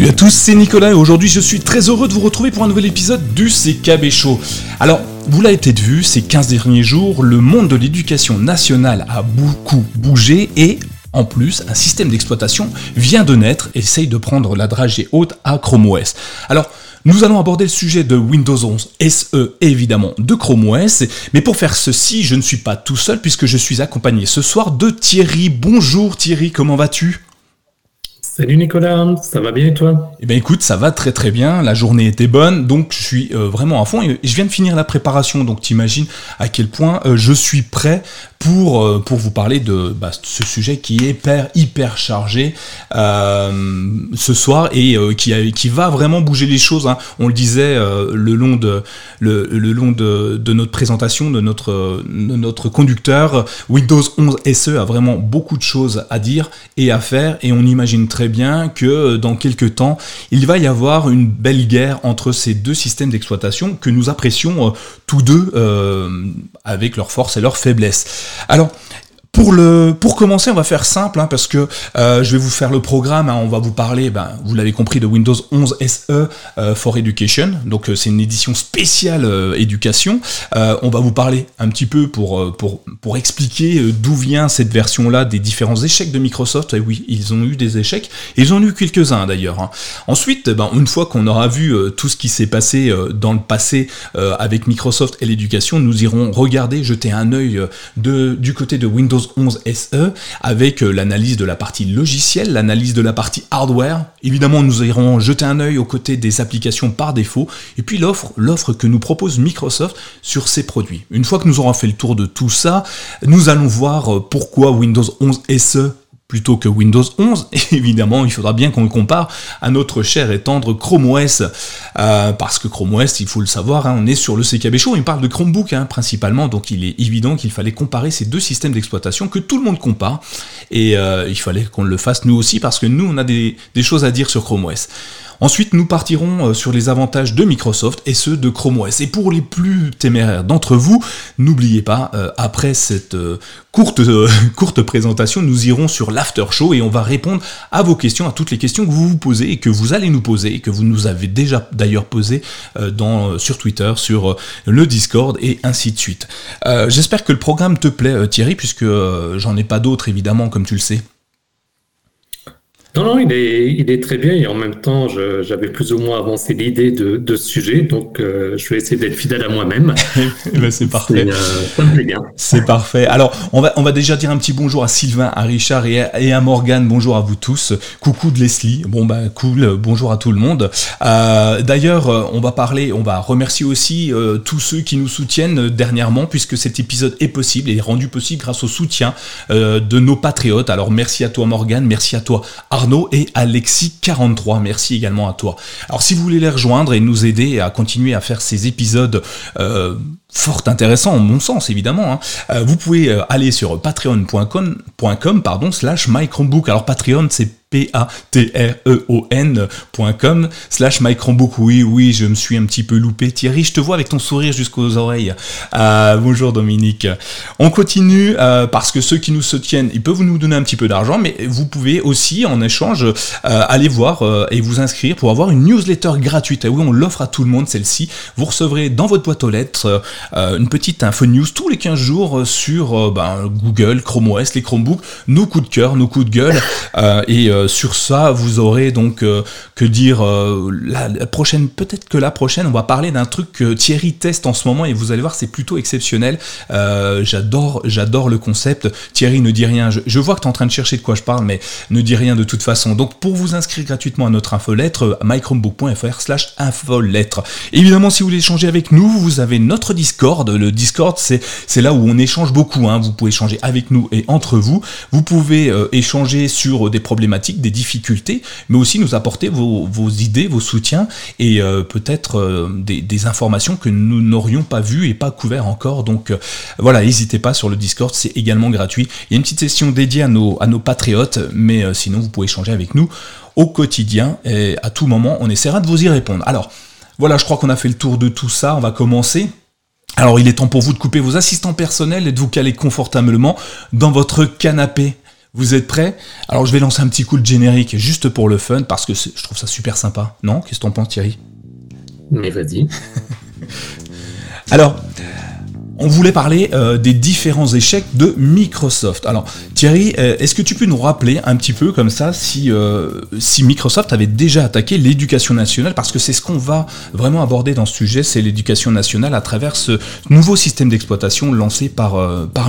Salut à tous, c'est Nicolas et aujourd'hui je suis très heureux de vous retrouver pour un nouvel épisode du CKB Show. Alors, vous l'avez peut-être vu, ces 15 derniers jours, le monde de l'éducation nationale a beaucoup bougé et en plus, un système d'exploitation vient de naître et essaye de prendre la dragée haute à Chrome OS. Alors, nous allons aborder le sujet de Windows 11 SE évidemment de Chrome OS, mais pour faire ceci, je ne suis pas tout seul puisque je suis accompagné ce soir de Thierry. Bonjour Thierry, comment vas-tu? Salut Nicolas, ça va bien et toi? Eh bien écoute, ça va très très bien, la journée était bonne, donc je suis euh, vraiment à fond. Et je viens de finir la préparation, donc t'imagines à quel point euh, je suis prêt pour, euh, pour vous parler de bah, ce sujet qui est hyper, hyper chargé ce soir et qui, qui va vraiment bouger les choses. Hein. On le disait le long, de, le, le long de, de, notre présentation, de notre, de notre conducteur, Windows 11 SE a vraiment beaucoup de choses à dire et à faire et on imagine très bien que euh, dans quelques temps, il va y avoir une belle guerre entre ces deux systèmes d'exploitation que nous apprécions euh, tous deux euh, avec leurs forces et leurs faiblesses. Alors, pour, le, pour commencer, on va faire simple, hein, parce que euh, je vais vous faire le programme, hein, on va vous parler, ben, vous l'avez compris, de Windows 11 SE euh, for Education, donc euh, c'est une édition spéciale éducation. on va vous parler un petit peu pour, pour, pour expliquer d'où vient cette version-là des différents échecs de Microsoft. Et oui, ils ont eu des échecs, ils ont eu quelques-uns d'ailleurs. Hein. Ensuite, ben, une fois qu'on aura vu tout ce qui s'est passé dans le passé avec Microsoft et l'éducation, nous irons regarder, jeter un œil de, du côté de Windows 11 SE avec euh, l'analyse de la partie logicielle, l'analyse de la partie hardware. Évidemment, nous irons jeter un œil aux côtés des applications par défaut et puis l'offre, l'offre que nous propose Microsoft sur ses produits. Une fois que nous aurons fait le tour de tout ça, nous allons voir euh, pourquoi Windows 11 SE plutôt que Windows 11. évidemment, il faudra bien qu'on le compare à notre cher et tendre Chrome OS, euh, parce que Chrome OS, il faut le savoir, hein, on est sur le CKB Show, il parle de Chromebook hein, principalement, donc il est évident qu'il fallait comparer ces deux systèmes d'exploitation que tout le monde compare, et euh, il fallait qu'on le fasse nous aussi, parce que nous, on a des, des choses à dire sur Chrome OS. Ensuite, nous partirons euh, sur les avantages de Microsoft et ceux de Chrome OS. Et pour les plus téméraires d'entre vous, n'oubliez pas, euh, après cette euh, courte, présentation, nous irons sur l'after show et on va répondre à vos questions, à toutes les questions que vous vous posez et que vous allez nous poser et que vous nous avez déjà d'ailleurs dans, sur Twitter, sur le Discord et ainsi de suite. J'espère que le programme te plaît Thierry, puisque j'en ai pas d'autres évidemment, comme tu le sais. Non, non, il est, il est très bien et en même temps, j'avais plus ou moins avancé l'idée de, de ce sujet, donc euh, je vais essayer d'être fidèle à moi-même. Ben, c'est parfait. Euh, ça me plaît bien. C'est parfait. Alors, on va, on va déjà dire un petit bonjour à Sylvain, à Richard et à, et à Morgane. Bonjour à vous tous. Coucou de Leslie. Bon, bah, cool. Bonjour à tout le monde. Euh, D'ailleurs, on va parler, on va remercier aussi euh, tous ceux qui nous soutiennent dernièrement, puisque cet épisode est possible et est rendu possible grâce au soutien de nos patriotes. Alors, merci à toi, Morgane. Merci à toi, Arnaud et Alexis43. Merci également à toi. Alors si vous voulez les rejoindre et nous aider à continuer à faire ces épisodes euh, fort intéressants, en mon sens évidemment, hein, euh, vous pouvez euh, aller sur patreon.com pardon, slash mychromebook. Alors Patreon c'est P-A-T-R-E-O-N.com slash mychromebook. Oui, oui, je me suis un petit peu loupé. Thierry, je te vois avec ton sourire jusqu'aux oreilles. Euh, bonjour Dominique. On continue euh, parce que ceux qui nous soutiennent, ils peuvent nous donner un petit peu d'argent, mais vous pouvez aussi en échange euh, aller voir et vous inscrire pour avoir une newsletter gratuite. Et oui, on l'offre à tout le monde celle-ci. Vous recevrez dans votre boîte aux lettres une petite info news tous les 15 jours sur ben, Google, Chrome OS, les Chromebooks, nos coups de cœur, nos coups de gueule et euh, sur ça, vous aurez donc euh, que dire euh, la, prochaine, peut-être que la prochaine, on va parler d'un truc que Thierry teste en ce moment et vous allez voir, c'est plutôt exceptionnel. j'adore, j'adore le concept. Thierry ne dit rien. Je, vois que tu es en train de chercher de quoi je parle, mais ne dit rien de toute façon. Donc pour vous inscrire gratuitement à notre infolettre, mychromebook.fr slash infolettre. Évidemment, si vous voulez échanger avec nous, vous avez notre Discord. Le Discord, c'est, là où on échange beaucoup. Hein. Vous pouvez échanger avec nous et entre vous. Vous pouvez échanger sur des problématiques des difficultés, mais aussi nous apporter vos, idées, vos soutiens et euh, peut-être euh, des, informations que nous n'aurions pas vues et pas couvertes encore. Donc euh, voilà, n'hésitez pas sur le Discord, c'est également gratuit. Il y a une petite session dédiée à nos, à nos patriotes, mais sinon vous pouvez échanger avec nous au quotidien et à tout moment, on essaiera de vous y répondre. Alors voilà, je crois qu'on a fait le tour de tout ça, on va commencer. Alors il est temps pour vous de couper vos assistants personnels. Et de vous caler confortablement dans votre canapé? Vous êtes prêts? Alors je vais lancer un petit coup de générique juste pour le fun parce que je trouve ça super sympa. Non? Qu'est-ce que t'en penses Thierry? Mais vas-y. Alors, on voulait parler euh, des différents échecs de Microsoft. Alors Thierry, euh, est-ce que tu peux nous rappeler un petit peu comme ça si, euh, si Microsoft avait déjà attaqué l'éducation nationale? Parce que c'est ce qu'on va vraiment aborder dans ce sujet, c'est l'éducation nationale à travers ce nouveau système d'exploitation lancé par,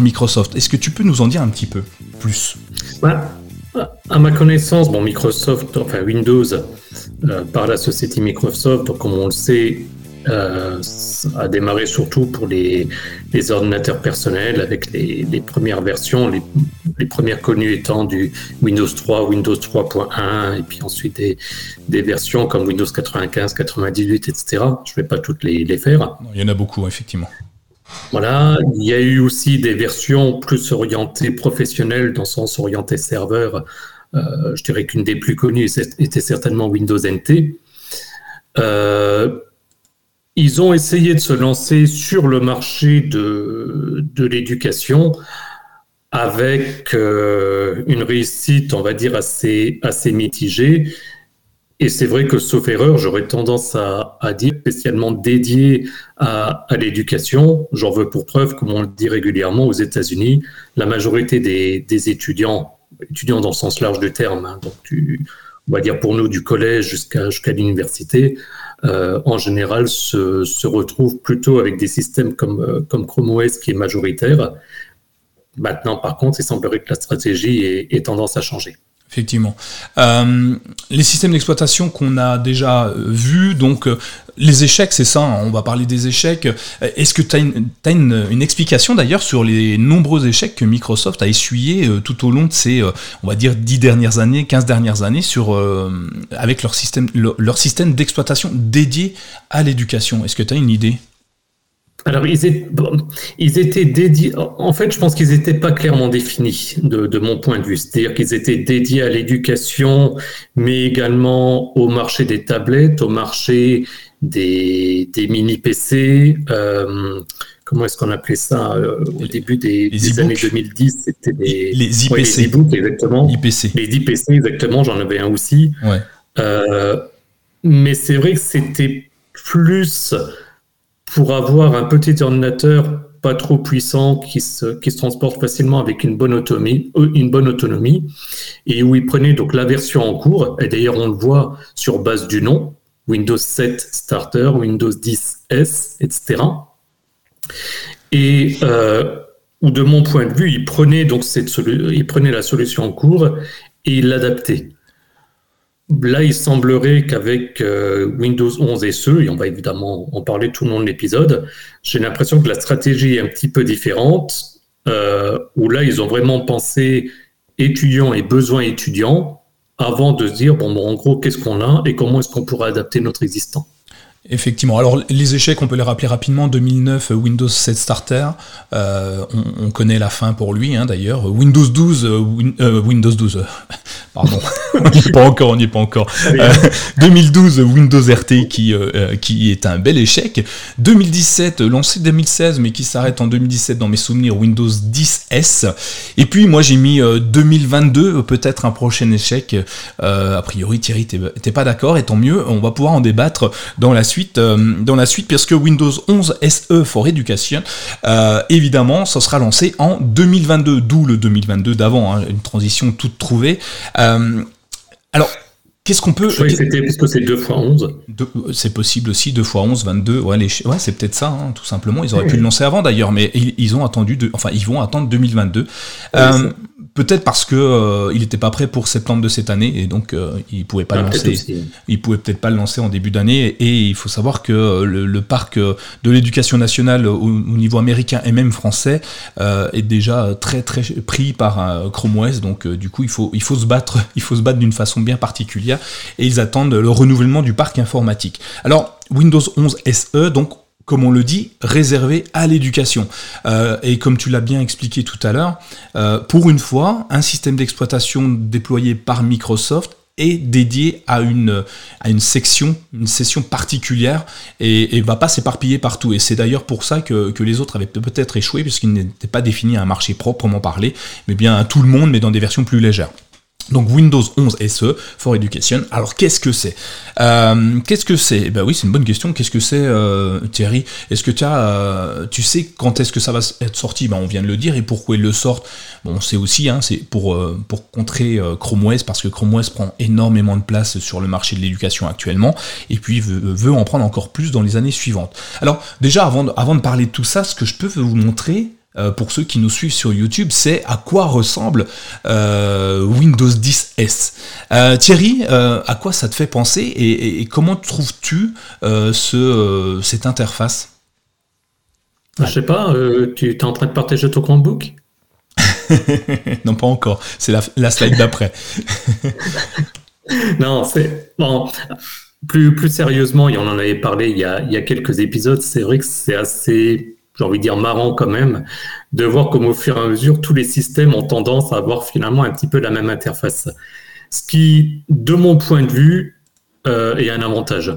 Microsoft. Est-ce que tu peux nous en dire un petit peu plus? Bah, À ma connaissance, Microsoft, enfin Windows, par la société Microsoft, comme on le sait, euh, a démarré surtout pour les, les ordinateurs personnels avec les, les premières versions, les, les, premières connues étant du Windows 3, Windows 3.1 et puis ensuite des, des, versions comme Windows 95, 98, etc. Je ne vais pas toutes les, les faire. il y en a beaucoup, effectivement. Voilà, il y a eu aussi des versions plus orientées professionnelles, dans le sens orienté serveur. Euh, je dirais qu'une des plus connues était certainement Windows NT. Euh, ils ont essayé de se lancer sur le marché de, de l'éducation avec euh, une réussite, on va dire, assez, assez mitigée. Et c'est vrai que, sauf erreur, j'aurais tendance à, à, dire spécialement dédié à, à l'éducation. J'en veux pour preuve, comme on le dit régulièrement aux États-Unis, la majorité des, des, étudiants, étudiants dans le sens large du terme, hein, donc on va dire pour nous du collège jusqu'à jusqu'à l'université, en général se, se, retrouvent plutôt avec des systèmes comme, euh, comme Chrome OS qui est majoritaire. Maintenant, par contre, il semblerait que la stratégie ait, tendance à changer. Effectivement. Euh, les systèmes d'exploitation qu'on a déjà vus, donc les échecs, c'est ça, hein, on va parler des échecs. Est-ce que tu as, une, explication d'ailleurs sur les nombreux échecs que Microsoft a essuyés euh, tout au long de ces, euh, on va dire, 10 dernières années, 15 dernières années, sur, euh, avec leur système, leur, système d'exploitation dédié à l'éducation? Est-ce que tu as une idée? Alors, ils étaient, ils étaient dédiés. En fait, je pense qu'ils n'étaient pas clairement définis de, de mon point de vue. C'est-à-dire qu'ils étaient dédiés à l'éducation, mais également au marché des tablettes, au marché des, des mini PC. Euh, comment est-ce qu'on appelait ça euh, au début des, des années 2010 C'était des les IPC. les exactement. IPC. Les IPC, exactement. J'en avais un aussi. Ouais. Euh, mais c'est vrai que c'était plus pour avoir un petit ordinateur pas trop puissant qui se, qui se transporte facilement avec une bonne autonomie, euh, une bonne autonomie et où il prenait donc la version en cours. Et d'ailleurs, on le voit sur base du nom. Windows 7 Starter, Windows 10 S, etc. Et euh, ou de mon point de vue, il prenait donc cette il prenait la solution en cours et il l'adaptait. Là, il semblerait qu'avec euh, Windows 11 et SE, et on va évidemment en parler tout le long de l'épisode, j'ai l'impression que la stratégie est un petit peu différente, euh, où là, ils ont vraiment pensé étudiants et besoins étudiants, avant de se dire, bon, bon en gros, qu'est-ce qu'on a et comment est-ce qu'on pourrait adapter notre existant. Effectivement. Alors les échecs, on peut les rappeler rapidement. 2009, Windows 7 Starter, euh, on, connaît la fin pour lui hein, d'ailleurs. Windows 12, euh, euh, Windows 12, pardon, on n'y est pas encore, on n'y est pas encore. 2012, Windows RT qui qui est un bel échec. 2017, lancé 2016, mais qui s'arrête en 2017 dans mes souvenirs, Windows 10S. Et puis moi j'ai mis 2022, peut-être un prochain échec. a priori Thierry, t'es pas d'accord, et tant mieux. On va pouvoir en débattre dans la suite, euh, dans la suite, parce que Windows 11 SE for Education, euh, évidemment, ça sera lancé en 2022, d'où le 2022 d'avant, hein, une transition toute trouvée. Euh, alors, Qu'est-ce qu'on peut. Je c'était parce que c'est 2 x 11. C'est possible aussi, 2 x 11, 22. Ouais, les... ouais c'est peut-être ça, hein, tout simplement. Ils auraient pu le lancer avant d'ailleurs, mais ils, ont attendu. De... Enfin, ils vont attendre 2022. euh, peut-être parce que euh, il n'était pas prêt pour septembre de cette année et donc euh, il pouvait pas ah, lancer. Il pouvait peut-être pas le lancer en début d'année et, il faut savoir que euh, le, parc de l'éducation nationale au, niveau américain et même français est déjà très très pris par Chrome OS donc du coup il faut il faut se battre il faut se battre d'une façon bien particulière et ils attendent le renouvellement du parc informatique. Alors Windows 11 SE donc comme on le dit, réservé à l'éducation. Euh, et comme tu l'as bien expliqué tout à l'heure, euh, pour une fois, un système d'exploitation déployé par Microsoft est dédié à une, section, une session particulière et, et va pas s'éparpiller partout. Et c'est d'ailleurs pour ça que, que, les autres avaient peut-être échoué, puisqu'ils n'étaient pas définis à un marché proprement parlé, mais bien à tout le monde, mais dans des versions plus légères. Donc Windows 11 SE for Education. Alors qu'est-ce que c'est? Euh, Qu'est-ce que c'est? Ben oui, c'est une bonne question. Qu'est-ce que c'est, euh, Thierry? Est-ce que tu as, euh, tu sais quand est-ce que ça va être sorti? Ben on vient de le dire et pourquoi ils le sortent? Bon, c'est aussi, hein, c'est pour pour contrer Chrome OS parce que Chrome OS prend énormément de place sur le marché de l'éducation actuellement et puis veut, veut, en prendre encore plus dans les années suivantes. Alors déjà avant de, avant de parler de tout ça, ce que je peux vous montrer, euh, pour ceux qui nous suivent sur YouTube, c'est à quoi ressemble euh, Windows 10 S. Euh, Thierry, à quoi ça te fait penser et, comment trouves-tu ce, cette interface? Je sais pas, tu es en train de partager ton Chromebook? Non, pas encore. C'est la, slide d'après. non, c'est bon. Plus, plus sérieusement, et on en avait parlé il y a, il y a quelques épisodes, c'est vrai que c'est assez j'ai envie de dire marrant quand même, de voir comme au fur et à mesure, tous les systèmes ont tendance à avoir finalement un petit peu la même interface. Ce qui, de mon point de vue, euh, est un avantage.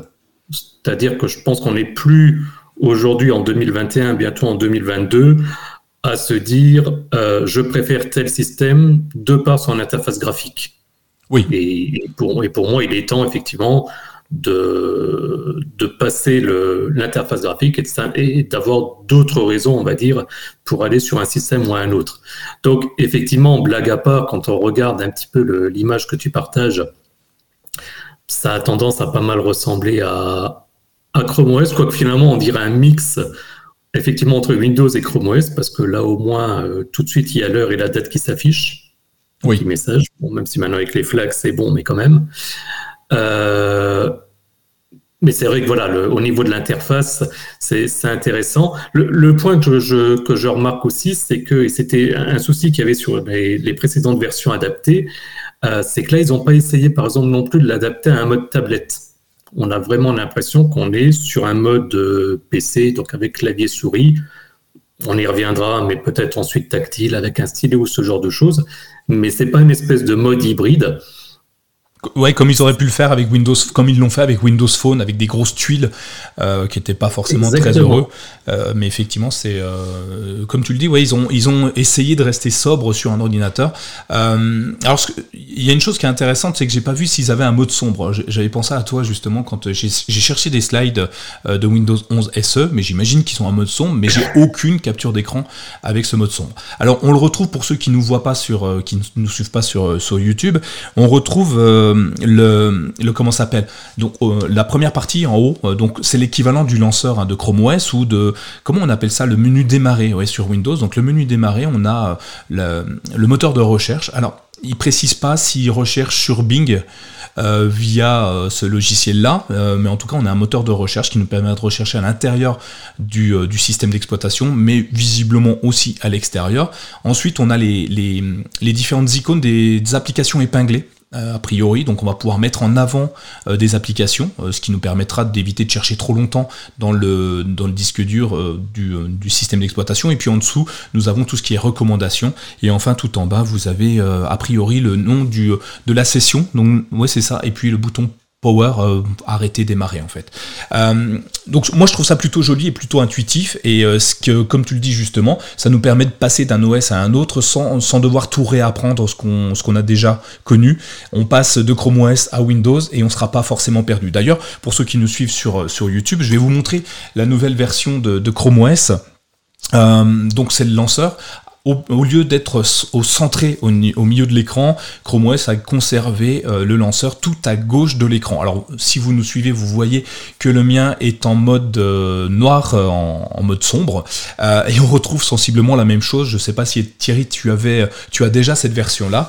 C'est-à-dire que je pense qu'on n'est plus aujourd'hui en 2021, bientôt en 2022, à se dire euh, je préfère tel système de par son interface graphique. Oui. Et, pour, et pour moi, il est temps effectivement de, de passer l'interface graphique et d'avoir d'autres raisons, on va dire, pour aller sur un système ou un autre. Donc, effectivement, blague à part, quand on regarde un petit peu l'image que tu partages, ça a tendance à pas mal ressembler à, à Chrome OS, quoique finalement, on dirait un mix effectivement entre Windows et Chrome OS, parce que là, au moins, euh, tout de suite, il y a l'heure et la date qui s'affichent. Oui. Message. Bon, même si maintenant avec les flags, c'est bon, mais quand même. Euh, mais c'est vrai que voilà, au niveau de l'interface, c'est intéressant. Le, point que je, que je remarque aussi, c'est que, c'était un souci qu'il y avait sur les, précédentes versions adaptées, euh, c'est que là, ils n'ont pas essayé, par exemple, non plus de l'adapter à un mode tablette. On a vraiment l'impression qu'on est sur un mode euh, PC, donc avec clavier souris. On y reviendra, mais peut-être ensuite tactile avec un stylet ou ce genre de choses. Mais c'est pas une espèce de mode hybride. Ouais, comme ils auraient pu le faire avec Windows, comme ils l'ont fait avec Windows Phone, avec des grosses tuiles euh, qui n'étaient pas forcément très heureux. Euh, mais effectivement, c'est euh, comme tu le dis, ouais, ils ont ils ont essayé de rester sobres sur un ordinateur. alors, il y a une chose qui est intéressante, c'est que j'ai pas vu s'ils avaient un mode sombre. J'avais pensé à toi justement quand j'ai cherché des slides de Windows 11 SE, mais j'imagine qu'ils sont en mode sombre, mais j'ai aucune capture d'écran avec ce mode sombre. Alors, on le retrouve pour ceux qui nous voient pas sur, qui nous suivent pas sur sur YouTube, on retrouve le, le comment s'appelle donc euh, la première partie en haut euh, donc c'est l'équivalent du lanceur hein, de Chrome OS ou de comment on appelle ça le menu démarrer sur Windows. Donc le menu démarrer on a euh, le, moteur de recherche. Alors il précise pas s'il recherche sur Bing euh, via euh, ce logiciel-là, euh, mais en tout cas on a un moteur de recherche qui nous permet de rechercher à l'intérieur du, système d'exploitation, mais visiblement aussi à l'extérieur. Ensuite on a les, les, différentes icônes des applications épinglées a priori. Donc on va pouvoir mettre en avant des applications, ce qui nous permettra d'éviter de chercher trop longtemps dans le, dans le disque dur du, du, système d'exploitation. Et puis en dessous, nous avons tout ce qui est recommandations. Et enfin, tout en bas, vous avez a priori le nom du, de la session. Donc ouais, c'est ça. Et puis le bouton power euh, arrêter démarrer en fait. Euh, donc moi je trouve ça plutôt joli et plutôt intuitif et euh, ce que comme tu le dis justement, ça nous permet de passer d'un OS à un autre sans, sans devoir tout réapprendre ce qu'on ce a déjà connu. On passe de Chrome OS à Windows et on sera pas forcément perdu. D'ailleurs, pour ceux qui nous suivent sur YouTube, je vais vous montrer la nouvelle version de Chrome OS. donc c'est le lanceur au, lieu d'être au centré au, milieu de l'écran, Chrome OS a conservé euh, le lanceur tout à gauche de l'écran. Alors si vous nous suivez, vous voyez que le mien est en mode euh, noir, euh, en, mode sombre, et on retrouve sensiblement la même chose. Je ne sais pas si Thierry, tu avais, as déjà cette version-là.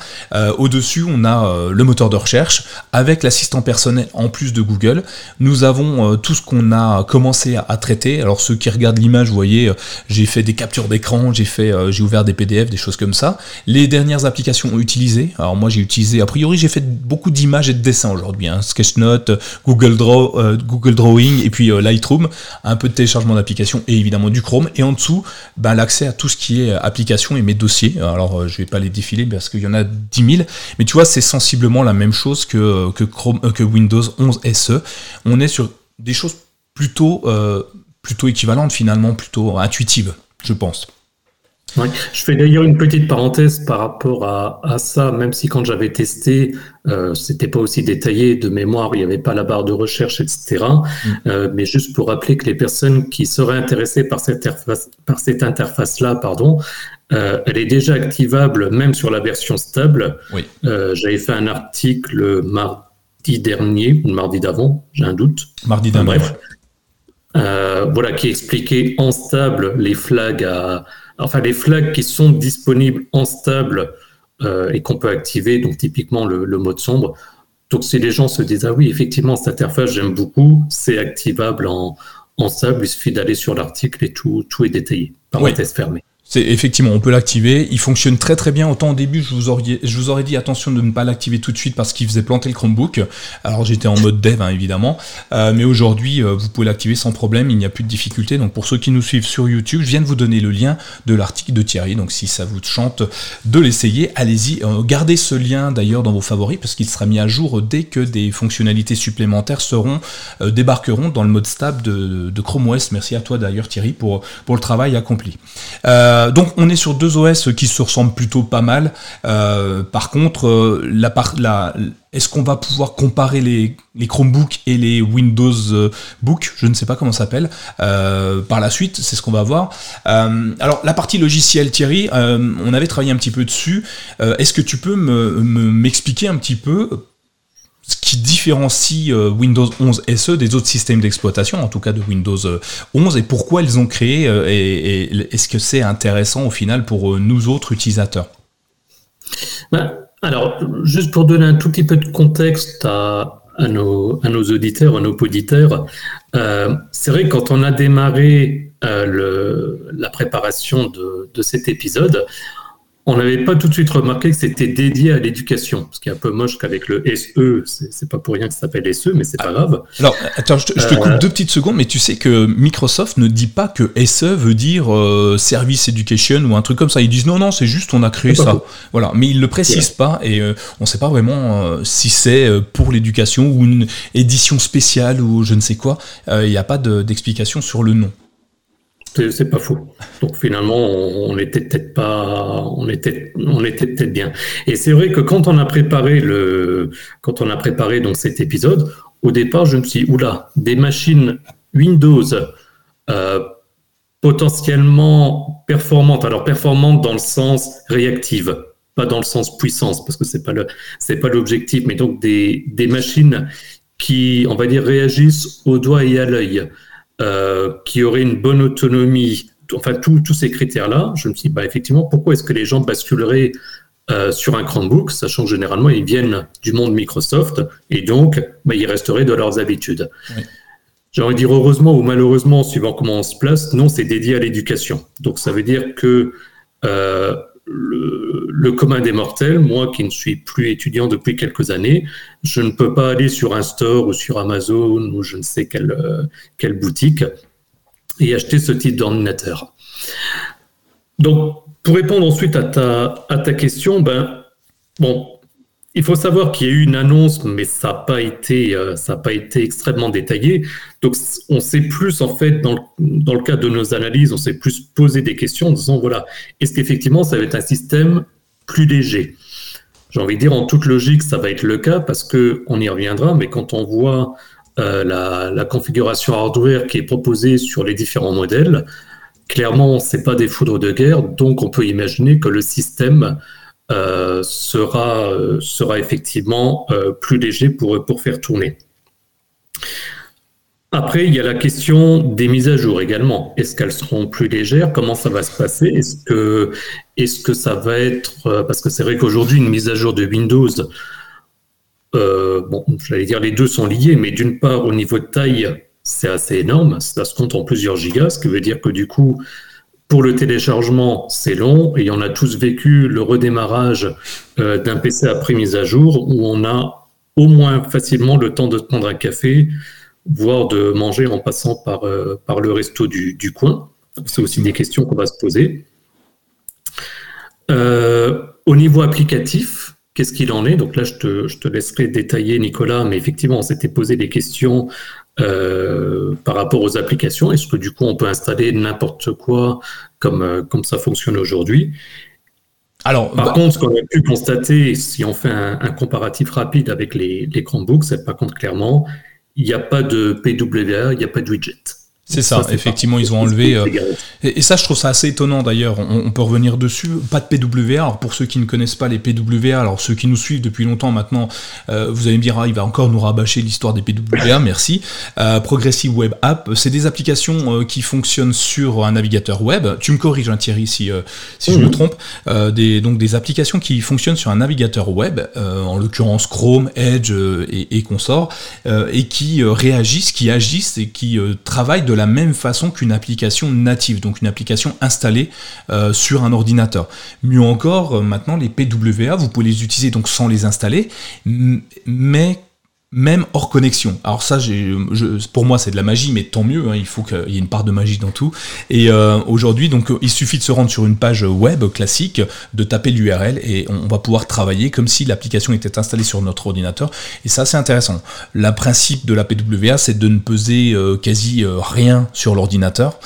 Au-dessus, on a le moteur de recherche avec l'assistant personnel en plus de Google. Nous avons tout ce qu'on a commencé à, traiter. Alors ceux qui regardent l'image, vous voyez, j'ai fait des captures d'écran, j'ai fait, j'ai des PDF, des choses comme ça. Les dernières applications utilisées, alors moi j'ai utilisé, a priori j'ai fait beaucoup d'images et de dessins aujourd'hui, hein, Sketchnote, Google Draw, euh, Google Drawing et puis euh, Lightroom, un peu de téléchargement d'applications et évidemment du Chrome. Et en dessous, ben, l'accès à tout ce qui est applications et mes dossiers. Alors je vais pas les défiler parce qu'il y en a 10 000, mais tu vois c'est sensiblement la même chose que, Chrome, que Windows 11 SE. On est sur des choses plutôt, plutôt équivalentes finalement, plutôt intuitives je pense. Je fais d'ailleurs une petite parenthèse par rapport à, ça, même si quand j'avais testé, euh, c'était pas aussi détaillé de mémoire, il n'y avait pas la barre de recherche, etc. Mm. Euh, mais juste pour rappeler que les personnes qui seraient intéressées par cette interface, par cette interface-là, pardon, euh, elle est déjà activable même sur la version stable. Oui. Euh, j'avais fait un article mardi dernier, ou mardi d'avant, j'ai un doute. Mardi dernier. bref. Voilà, qui expliquait en stable les flags à, enfin les flags qui sont disponibles en stable euh, et qu'on peut activer, donc typiquement le, mode sombre. Donc si les gens se disent ah oui effectivement cette interface j'aime beaucoup, c'est activable en, en stable, il suffit d'aller sur l'article et tout, tout est détaillé par oui. test fermé. C'est effectivement, on peut l'activer. Il fonctionne très très bien. Autant au début, je vous aurais, je vous aurais dit attention de ne pas l'activer tout de suite parce qu'il faisait planter le Chromebook. Alors j'étais en mode dev hein, évidemment, euh, mais aujourd'hui euh, vous pouvez l'activer sans problème. Il n'y a plus de difficulté. Donc pour ceux qui nous suivent sur YouTube, je viens de vous donner le lien de l'article de Thierry. Donc si ça vous chante de l'essayer, allez-y. Euh, gardez ce lien d'ailleurs dans vos favoris parce qu'il sera mis à jour dès que des fonctionnalités supplémentaires seront débarqueront dans le mode stable de, Chrome OS. Merci à toi d'ailleurs Thierry pour pour le travail accompli. Donc on est sur deux OS qui se ressemblent plutôt pas mal. Euh, par contre, euh, est-ce qu'on va pouvoir comparer les, les Chromebooks et les Windows Book Je ne sais pas comment ça s'appelle. par la suite, c'est ce qu'on va voir. alors la partie logicielle, Thierry, on avait travaillé un petit peu dessus. Est-ce que tu peux m'expliquer un petit peu ce qui différencie euh, Windows 11 SE des autres systèmes d'exploitation, en tout cas de Windows 11, euh, et pourquoi ils ont créé, euh, et, est-ce que c'est intéressant au final pour nous autres utilisateurs? Ben, Alors, juste pour donner un tout petit peu de contexte à, nos, auditeurs, à nos auditeurs, c'est vrai que quand on a démarré la préparation de cet épisode, on n'avait pas tout de suite remarqué que c'était dédié à l'éducation, ce qui est un peu moche qu'avec le SE, c'est pas pour rien que ça s'appelle SE, mais c'est pas grave. Alors, attends, je te, coupe euh, deux petites secondes, mais tu sais que Microsoft ne dit pas que SE veut dire euh, Service Education ou un truc comme ça. Ils disent non, non, c'est juste on a créé ça. Voilà, mais ils le précisent pas et euh, on sait pas vraiment si c'est pour l'éducation ou une édition spéciale ou je ne sais quoi. Il n'y a pas d'explication sur le nom. C'est pas faux. Donc finalement, on était peut-être pas, on était, on était peut-être bien. Et c'est vrai que quand on a préparé le, quand on a préparé donc cet épisode, au départ, je me suis dit, oula, des machines Windows euh, potentiellement performantes. Alors performantes dans le sens réactive, pas dans le sens puissance, parce que c'est pas le, c'est pas l'objectif, mais donc des, des machines qui, on va dire, réagissent au doigt et à l'œil. Euh, qui aurait une bonne autonomie, enfin tous ces critères-là, je me suis dit, bah, effectivement, pourquoi est-ce que les gens basculeraient euh, sur un Chromebook, sachant que généralement ils viennent du monde Microsoft et donc bah, ils resteraient de leurs habitudes. J'ai envie de dire heureusement ou malheureusement, suivant comment on se place, non, c'est dédié à l'éducation. Donc ça veut dire que euh, le, commun des mortels, moi qui ne suis plus étudiant depuis quelques années, je ne peux pas aller sur un store ou sur Amazon ou je ne sais quelle, quelle boutique et acheter ce type d'ordinateur. Donc, pour répondre ensuite à ta, à ta question, ben, bon, il faut savoir qu'il y a eu une annonce, mais ça n'a pas été, euh, pas été extrêmement détaillé. Donc, on s'est plus, en fait, dans le, cadre de nos analyses, on s'est plus posé des questions en disant, voilà, est-ce qu'effectivement, ça va être un système plus léger? J'ai envie de dire, en toute logique, ça va être le cas parce que on y reviendra, mais quand on voit euh, la, configuration hardware qui est proposée sur les différents modèles, clairement, c'est pas des foudres de guerre, donc on peut imaginer que le système euh, sera, euh, sera effectivement euh, plus léger pour, pour faire tourner. Après, il y a la question des mises à jour également. Est-ce qu'elles seront plus légères? Comment ça va se passer? Est-ce que, est que ça va être... Parce que c'est vrai qu'aujourd'hui, une mise à jour de Windows, bon, j'allais dire les deux sont liés, mais d'une part, au niveau de taille, c'est assez énorme. Ça se compte en plusieurs gigas, ce qui veut dire que du coup, Pour le téléchargement, c'est long et on a tous vécu le redémarrage euh, d'un PC après mise à jour où on a au moins facilement le temps de prendre un café, voire de manger en passant par, euh, par le resto du, coin. C'est aussi des questions qu'on va se poser. Euh, au niveau applicatif, qu'est-ce qu'il en est? Donc là, je te, laisserai détailler, Nicolas, mais effectivement, on s'était posé des questions euh, par rapport aux applications. Est-ce que du coup, on peut installer n'importe quoi comme, euh, comme ça fonctionne aujourd'hui? Alors, par bah contre, ce qu'on a pu constater, si on fait un, comparatif rapide avec les, les Chromebooks, c'est par contre clairement, il n'y a pas de PWA, il n'y a pas de widget. C'est ça, effectivement, ils ont enlevé. Euh, et, ça, je trouve ça assez étonnant d'ailleurs. On, peut revenir dessus. Pas de PWA. Alors, pour ceux qui ne connaissent pas les PWA, alors ceux qui nous suivent depuis longtemps maintenant, euh, vous allez me dire, ah, il va encore nous rabâcher l'histoire des PWA. merci. Euh, Progressive Web App, c'est des applications qui fonctionnent sur un navigateur web. Tu me corriges, hein, Thierry, si, si je me mhm. trompe. des, donc, des applications qui fonctionnent sur un navigateur web, en l'occurrence Chrome, Edge et, et consorts, et qui réagissent, qui agissent et qui travaillent de la même façon qu'une application native, donc une application installée euh, sur un ordinateur. Mieux encore, euh, maintenant les PWA, vous pouvez les utiliser donc sans les installer, mais même hors connexion. Alors ça, pour moi, c'est de la magie, mais tant mieux. Hein, il faut qu'il y ait une part de magie dans tout. Et euh, aujourd'hui, donc, il suffit de se rendre sur une page web classique, de taper l'URL et on va pouvoir travailler comme si l'application était installée sur notre ordinateur. Et ça, c'est intéressant. Le principe de la PWA, c'est de ne peser euh, quasi euh, rien sur l'ordinateur.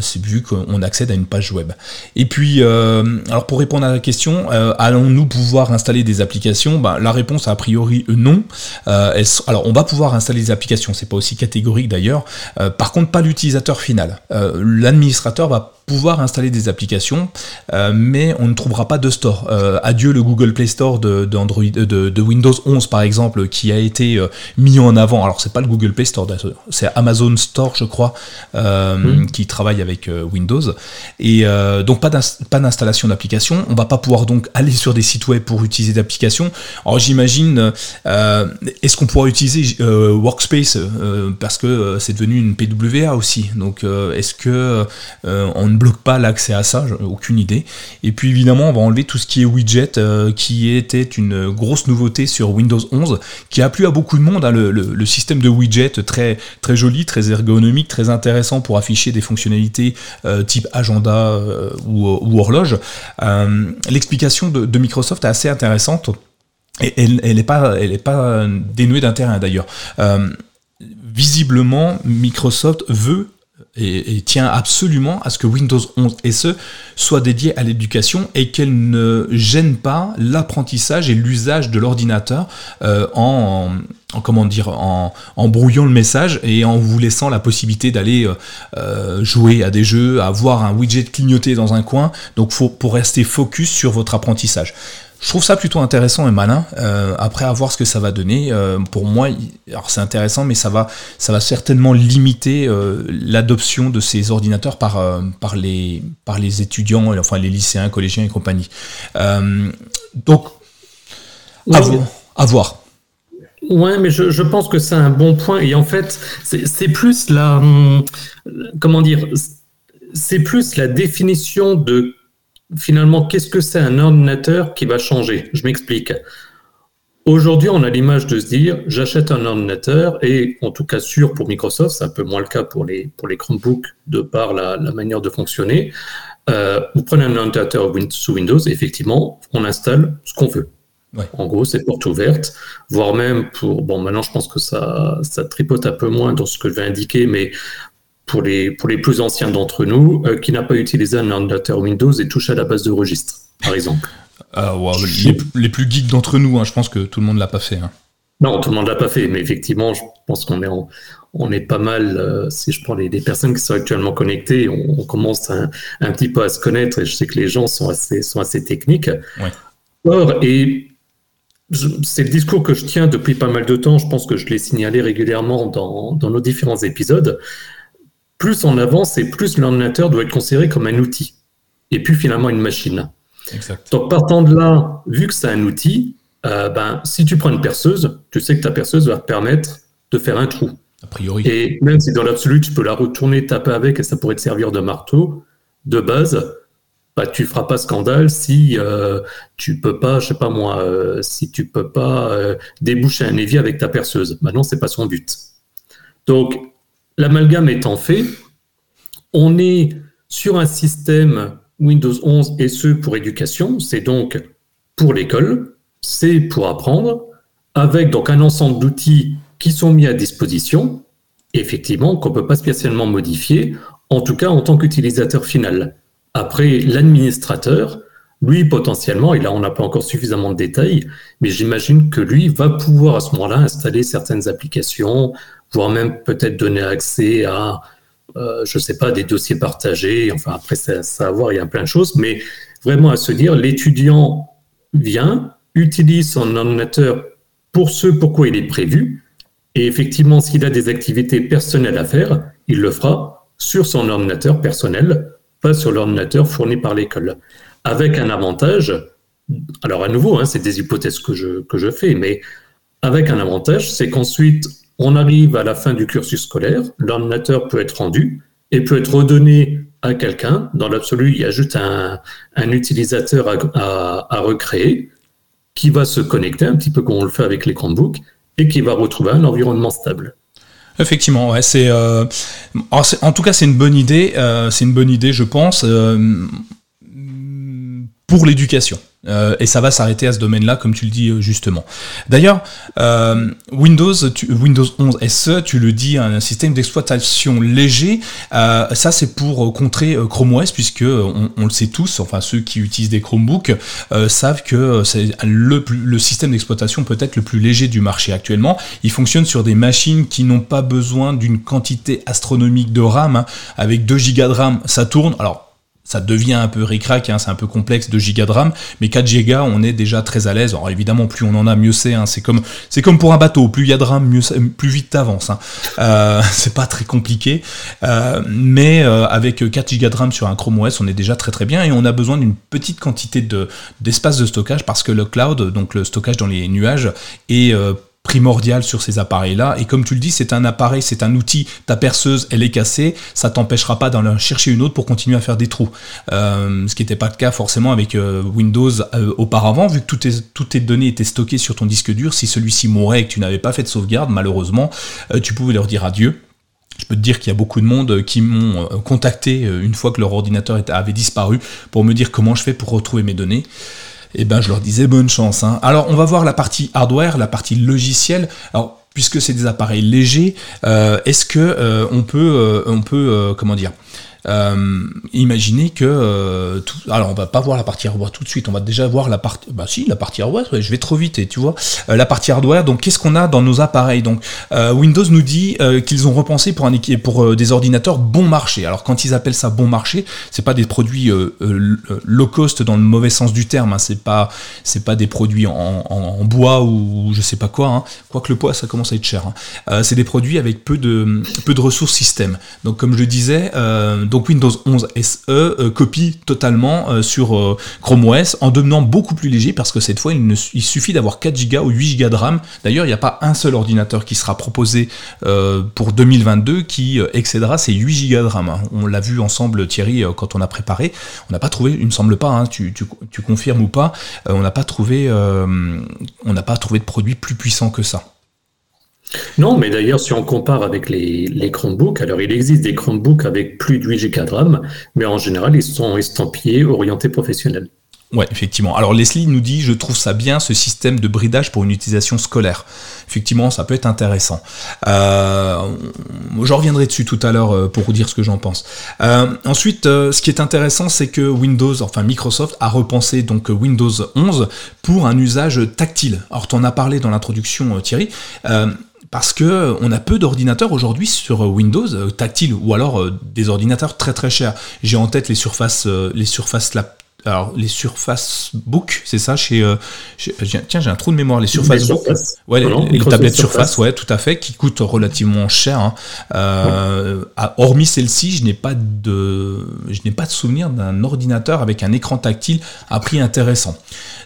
c'est vu qu'on accède à une page web. Et puis, alors pour répondre à la question, allons-nous pouvoir installer des applications? Bah, La réponse a priori non. Alors on va pouvoir installer des applications, c'est pas aussi catégorique d'ailleurs. Euh, par contre, pas l'utilisateur final. Euh, l'administrateur va pouvoir installer des applications, euh, mais on ne trouvera pas de store. Euh, adieu le Google Play Store de, de, Windows 11 par exemple, qui a été euh, mis en avant. Alors c'est pas le Google Play Store, c'est Amazon Store, je crois, hmm. qui travaille avec Windows. Et donc pas d'installation d'application. On va pas pouvoir donc aller sur des sites web pour utiliser d'applications. Alors j'imagine, est-ce qu'on pourra utiliser Workspace parce que c'est devenu une PWA aussi. Donc est-ce que on ne bloque pas l'accès à ça, aucune idée. Et puis évidemment, on va enlever tout ce qui est widget, euh, qui était une grosse nouveauté sur Windows 11, qui a plu à beaucoup de monde. Hein, le, système de widget très, très joli, très ergonomique, très intéressant pour afficher des fonctionnalités euh, type agenda euh, ou, horloge. L'explication de, Microsoft est assez intéressante. Et elle n'est pas, elle pas dénuée d'intérêt d'ailleurs. visiblement, Microsoft veut et, tient absolument à ce que Windows 11 SE soit dédié à l'éducation et qu'elle ne gêne pas l'apprentissage et l'usage de l'ordinateur euh, en, comment dire en, brouillant le message et en vous laissant la possibilité d'aller euh, euh, jouer à des jeux, avoir un widget clignoté dans un coin. Donc pour rester focus sur votre apprentissage. Je trouve ça plutôt intéressant et malin. Euh, après, à voir ce que ça va donner. Euh, pour moi, alors c'est intéressant, mais ça va, ça va certainement limiter euh, l'adoption de ces ordinateurs par, par, les, par les étudiants, enfin les lycéens, collégiens et compagnie. donc, à, voir, à voir. Ouais, mais je, je, pense que c'est un bon point. Et en fait, c'est plus la. Hum, comment dire C'est plus la définition de finalement, qu'est-ce que c'est un ordinateur qui va changer? Je m'explique. Aujourd'hui, on a l'image de se dire, j'achète un ordinateur, et en tout cas sûr pour Microsoft, c'est un peu moins le cas pour les, pour les Chromebooks de par la, manière de fonctionner. Euh, vous prenez un ordinateur sous Windows, et effectivement, on installe ce qu'on veut. En gros, c'est porte ouverte, voire même pour. Bon, maintenant, je pense que ça, ça tripote un peu moins dans ce que je vais indiquer, mais pour les, pour les plus anciens d'entre nous, euh, qui n'a pas utilisé un ordinateur Windows et touche à la base de registre, par exemple. Ah, les, plus geeks d'entre nous, hein, je pense que tout le monde l'a pas fait. Hein. Non, tout le monde l'a pas fait, mais effectivement, je pense qu'on est, on est pas mal, euh, si je prends les, personnes qui sont actuellement connectées, on, commence un, petit peu à se connaître et je sais que les gens sont assez, sont assez techniques. Or, et c'est le discours que je tiens depuis pas mal de temps, je pense que je l'ai signalé régulièrement dans, dans nos différents épisodes plus on avance et plus l'ordinateur doit être considéré comme un outil et puis finalement une machine. Donc partant de là, vu que c'est un outil, euh, ben, si tu prends une perceuse, tu sais que ta perceuse va te permettre de faire un trou. A priori. Et même si dans l'absolu tu peux la retourner, taper avec et ça pourrait te servir de marteau, de base, bah, tu feras pas scandale si euh, tu peux pas, je sais pas moi, euh, si tu peux pas euh, déboucher un évier avec ta perceuse. Maintenant, c'est pas son but. Donc, l'amalgame étant fait, on est sur un système Windows 11 et pour éducation, c'est donc pour l'école, c'est pour apprendre, avec donc un ensemble d'outils qui sont mis à disposition, effectivement, qu'on ne peut pas spécialement modifier, en tout cas en tant qu'utilisateur final. Après, l'administrateur, lui, potentiellement, et là on n'a pas encore suffisamment de détails, mais j'imagine que lui va pouvoir à ce moment-là installer certaines applications, voire même peut-être donner accès à, euh, je ne sais pas, des dossiers partagés, enfin après ça, à voir, il y a plein de choses, mais vraiment à se dire, l'étudiant vient, utilise son ordinateur pour ce pourquoi il est prévu, et effectivement, s'il a des activités personnelles à faire, il le fera sur son ordinateur personnel, pas sur l'ordinateur fourni par l'école. Avec un avantage, alors à nouveau, hein, c'est des hypothèses que je, que je fais, mais avec un avantage, c'est qu'ensuite, on arrive à la fin du cursus scolaire, l'ordinateur peut être rendu et peut être redonné à quelqu'un. Dans l'absolu, il y a juste un, utilisateur à, recréer qui va se connecter, un petit peu comme on le fait avec les Chromebooks, et qui va retrouver un environnement stable. Effectivement, ouais, c'est, euh, en tout cas c'est une bonne idée, euh, c'est une bonne idée je pense euh, pour l'éducation. Euh, et ça va s'arrêter à ce domaine-là, comme tu le dis euh, justement. D'ailleurs, euh, Windows, Windows 11 SE, tu le dis, un système d'exploitation léger. ça, c'est pour contrer Chrome OS, puisque on, le sait tous, enfin ceux qui utilisent des Chromebooks savent que c'est le, le système d'exploitation peut-être le plus léger du marché actuellement. Il fonctionne sur des machines qui n'ont pas besoin d'une quantité astronomique de RAM. Hein. Avec 2 Go de RAM, ça tourne. Alors ça devient un peu ricrac, hein, c'est un peu complexe, de gigas de RAM, mais 4 gigas, on est déjà très à l'aise. Alors évidemment, plus on en a, mieux c'est. Hein. C'est comme, c'est comme pour un bateau, plus il y a de RAM, plus vite t'avances. Hein. Euh, c'est pas très compliqué, euh, mais euh, avec 4 gigas de RAM sur un Chrome OS, on est déjà très très bien et on a besoin d'une petite quantité de d'espace de stockage parce que le cloud, donc le stockage dans les nuages, est primordial sur ces appareils-là. Et comme tu le dis, c'est un appareil, c'est un outil. Ta perceuse, elle est cassée, ça t'empêchera pas d'en chercher une autre pour continuer à faire des trous. Euh, ce qui n'était pas le cas forcément avec euh, Windows euh, auparavant, vu que toutes tes, toutes tes, données étaient stockées sur ton disque dur. Si celui-ci mourait et que tu n'avais pas fait de sauvegarde, malheureusement, tu pouvais leur dire adieu. Je peux te dire qu'il y a beaucoup de monde qui m'ont contacté une fois que leur ordinateur avait disparu pour me dire comment je fais pour retrouver mes données et eh ben je leur disais bonne chance. Hein. Alors on va voir la partie hardware, la partie logicielle. Alors puisque c'est des appareils légers, euh, est-ce que euh, on peut, euh, on peut, comment dire, euh, imaginez que euh, tout, alors on va pas voir la partie hardware tout de suite, on va déjà voir la partie bah si la partie hardware, je vais trop vite et tu vois euh, la partie hardware. Donc qu'est-ce qu'on a dans nos appareils? Donc Windows nous dit qu'ils ont repensé pour un pour des ordinateurs bon marché. Alors quand ils appellent ça bon marché, c'est pas des produits low cost dans le mauvais sens du terme. Hein. C'est pas c'est pas des produits en, en, bois ou je sais pas quoi. Hein. Quoique le bois ça commence à être cher. Hein. c'est des produits avec peu de peu de ressources système. Donc comme je disais donc Windows 11 SE euh, copie totalement euh, sur euh, Chrome OS en devenant beaucoup plus léger parce que cette fois il, suffit d'avoir 4 Go ou 8 Go de RAM. D'ailleurs, il n'y a pas un seul ordinateur qui sera proposé pour 2022 qui excédera ces 8 Go de RAM. Hein. On l'a vu ensemble Thierry quand on a préparé. On n'a pas trouvé, il me semble pas, hein, tu, confirmes ou pas, on n'a pas trouvé de produit plus puissant que ça. Non, mais d'ailleurs, si on compare avec les, Chromebooks, alors il existe des Chromebooks avec plus de 8 Go de RAM, mais en général, ils sont estampillés, orientés professionnels. Ouais, effectivement. Alors Leslie nous dit, je trouve ça bien ce système de bridage pour une utilisation scolaire. Effectivement, ça peut être intéressant. Euh, je reviendrai dessus tout à l'heure euh, pour vous dire ce que j'en pense. Euh, ensuite, ce qui est intéressant, c'est que Windows, enfin Microsoft, a repensé donc Windows 11 pour un usage tactile. Alors, tu en as parlé dans l'introduction, Thierry parce que on a peu d'ordinateurs aujourd'hui sur Windows tactile ou alors des ordinateurs très très chers. J'ai en tête les surfaces les surfaces alors les Surface Book, c'est ça chez, euh, tiens j'ai un trou de mémoire les Surface Book, ouais les, tablettes Surface, ouais tout à fait, qui coûtent relativement cher. Hein. Euh, hormis celle-ci, je n'ai pas de, je n'ai pas de souvenir d'un ordinateur avec un écran tactile à prix intéressant.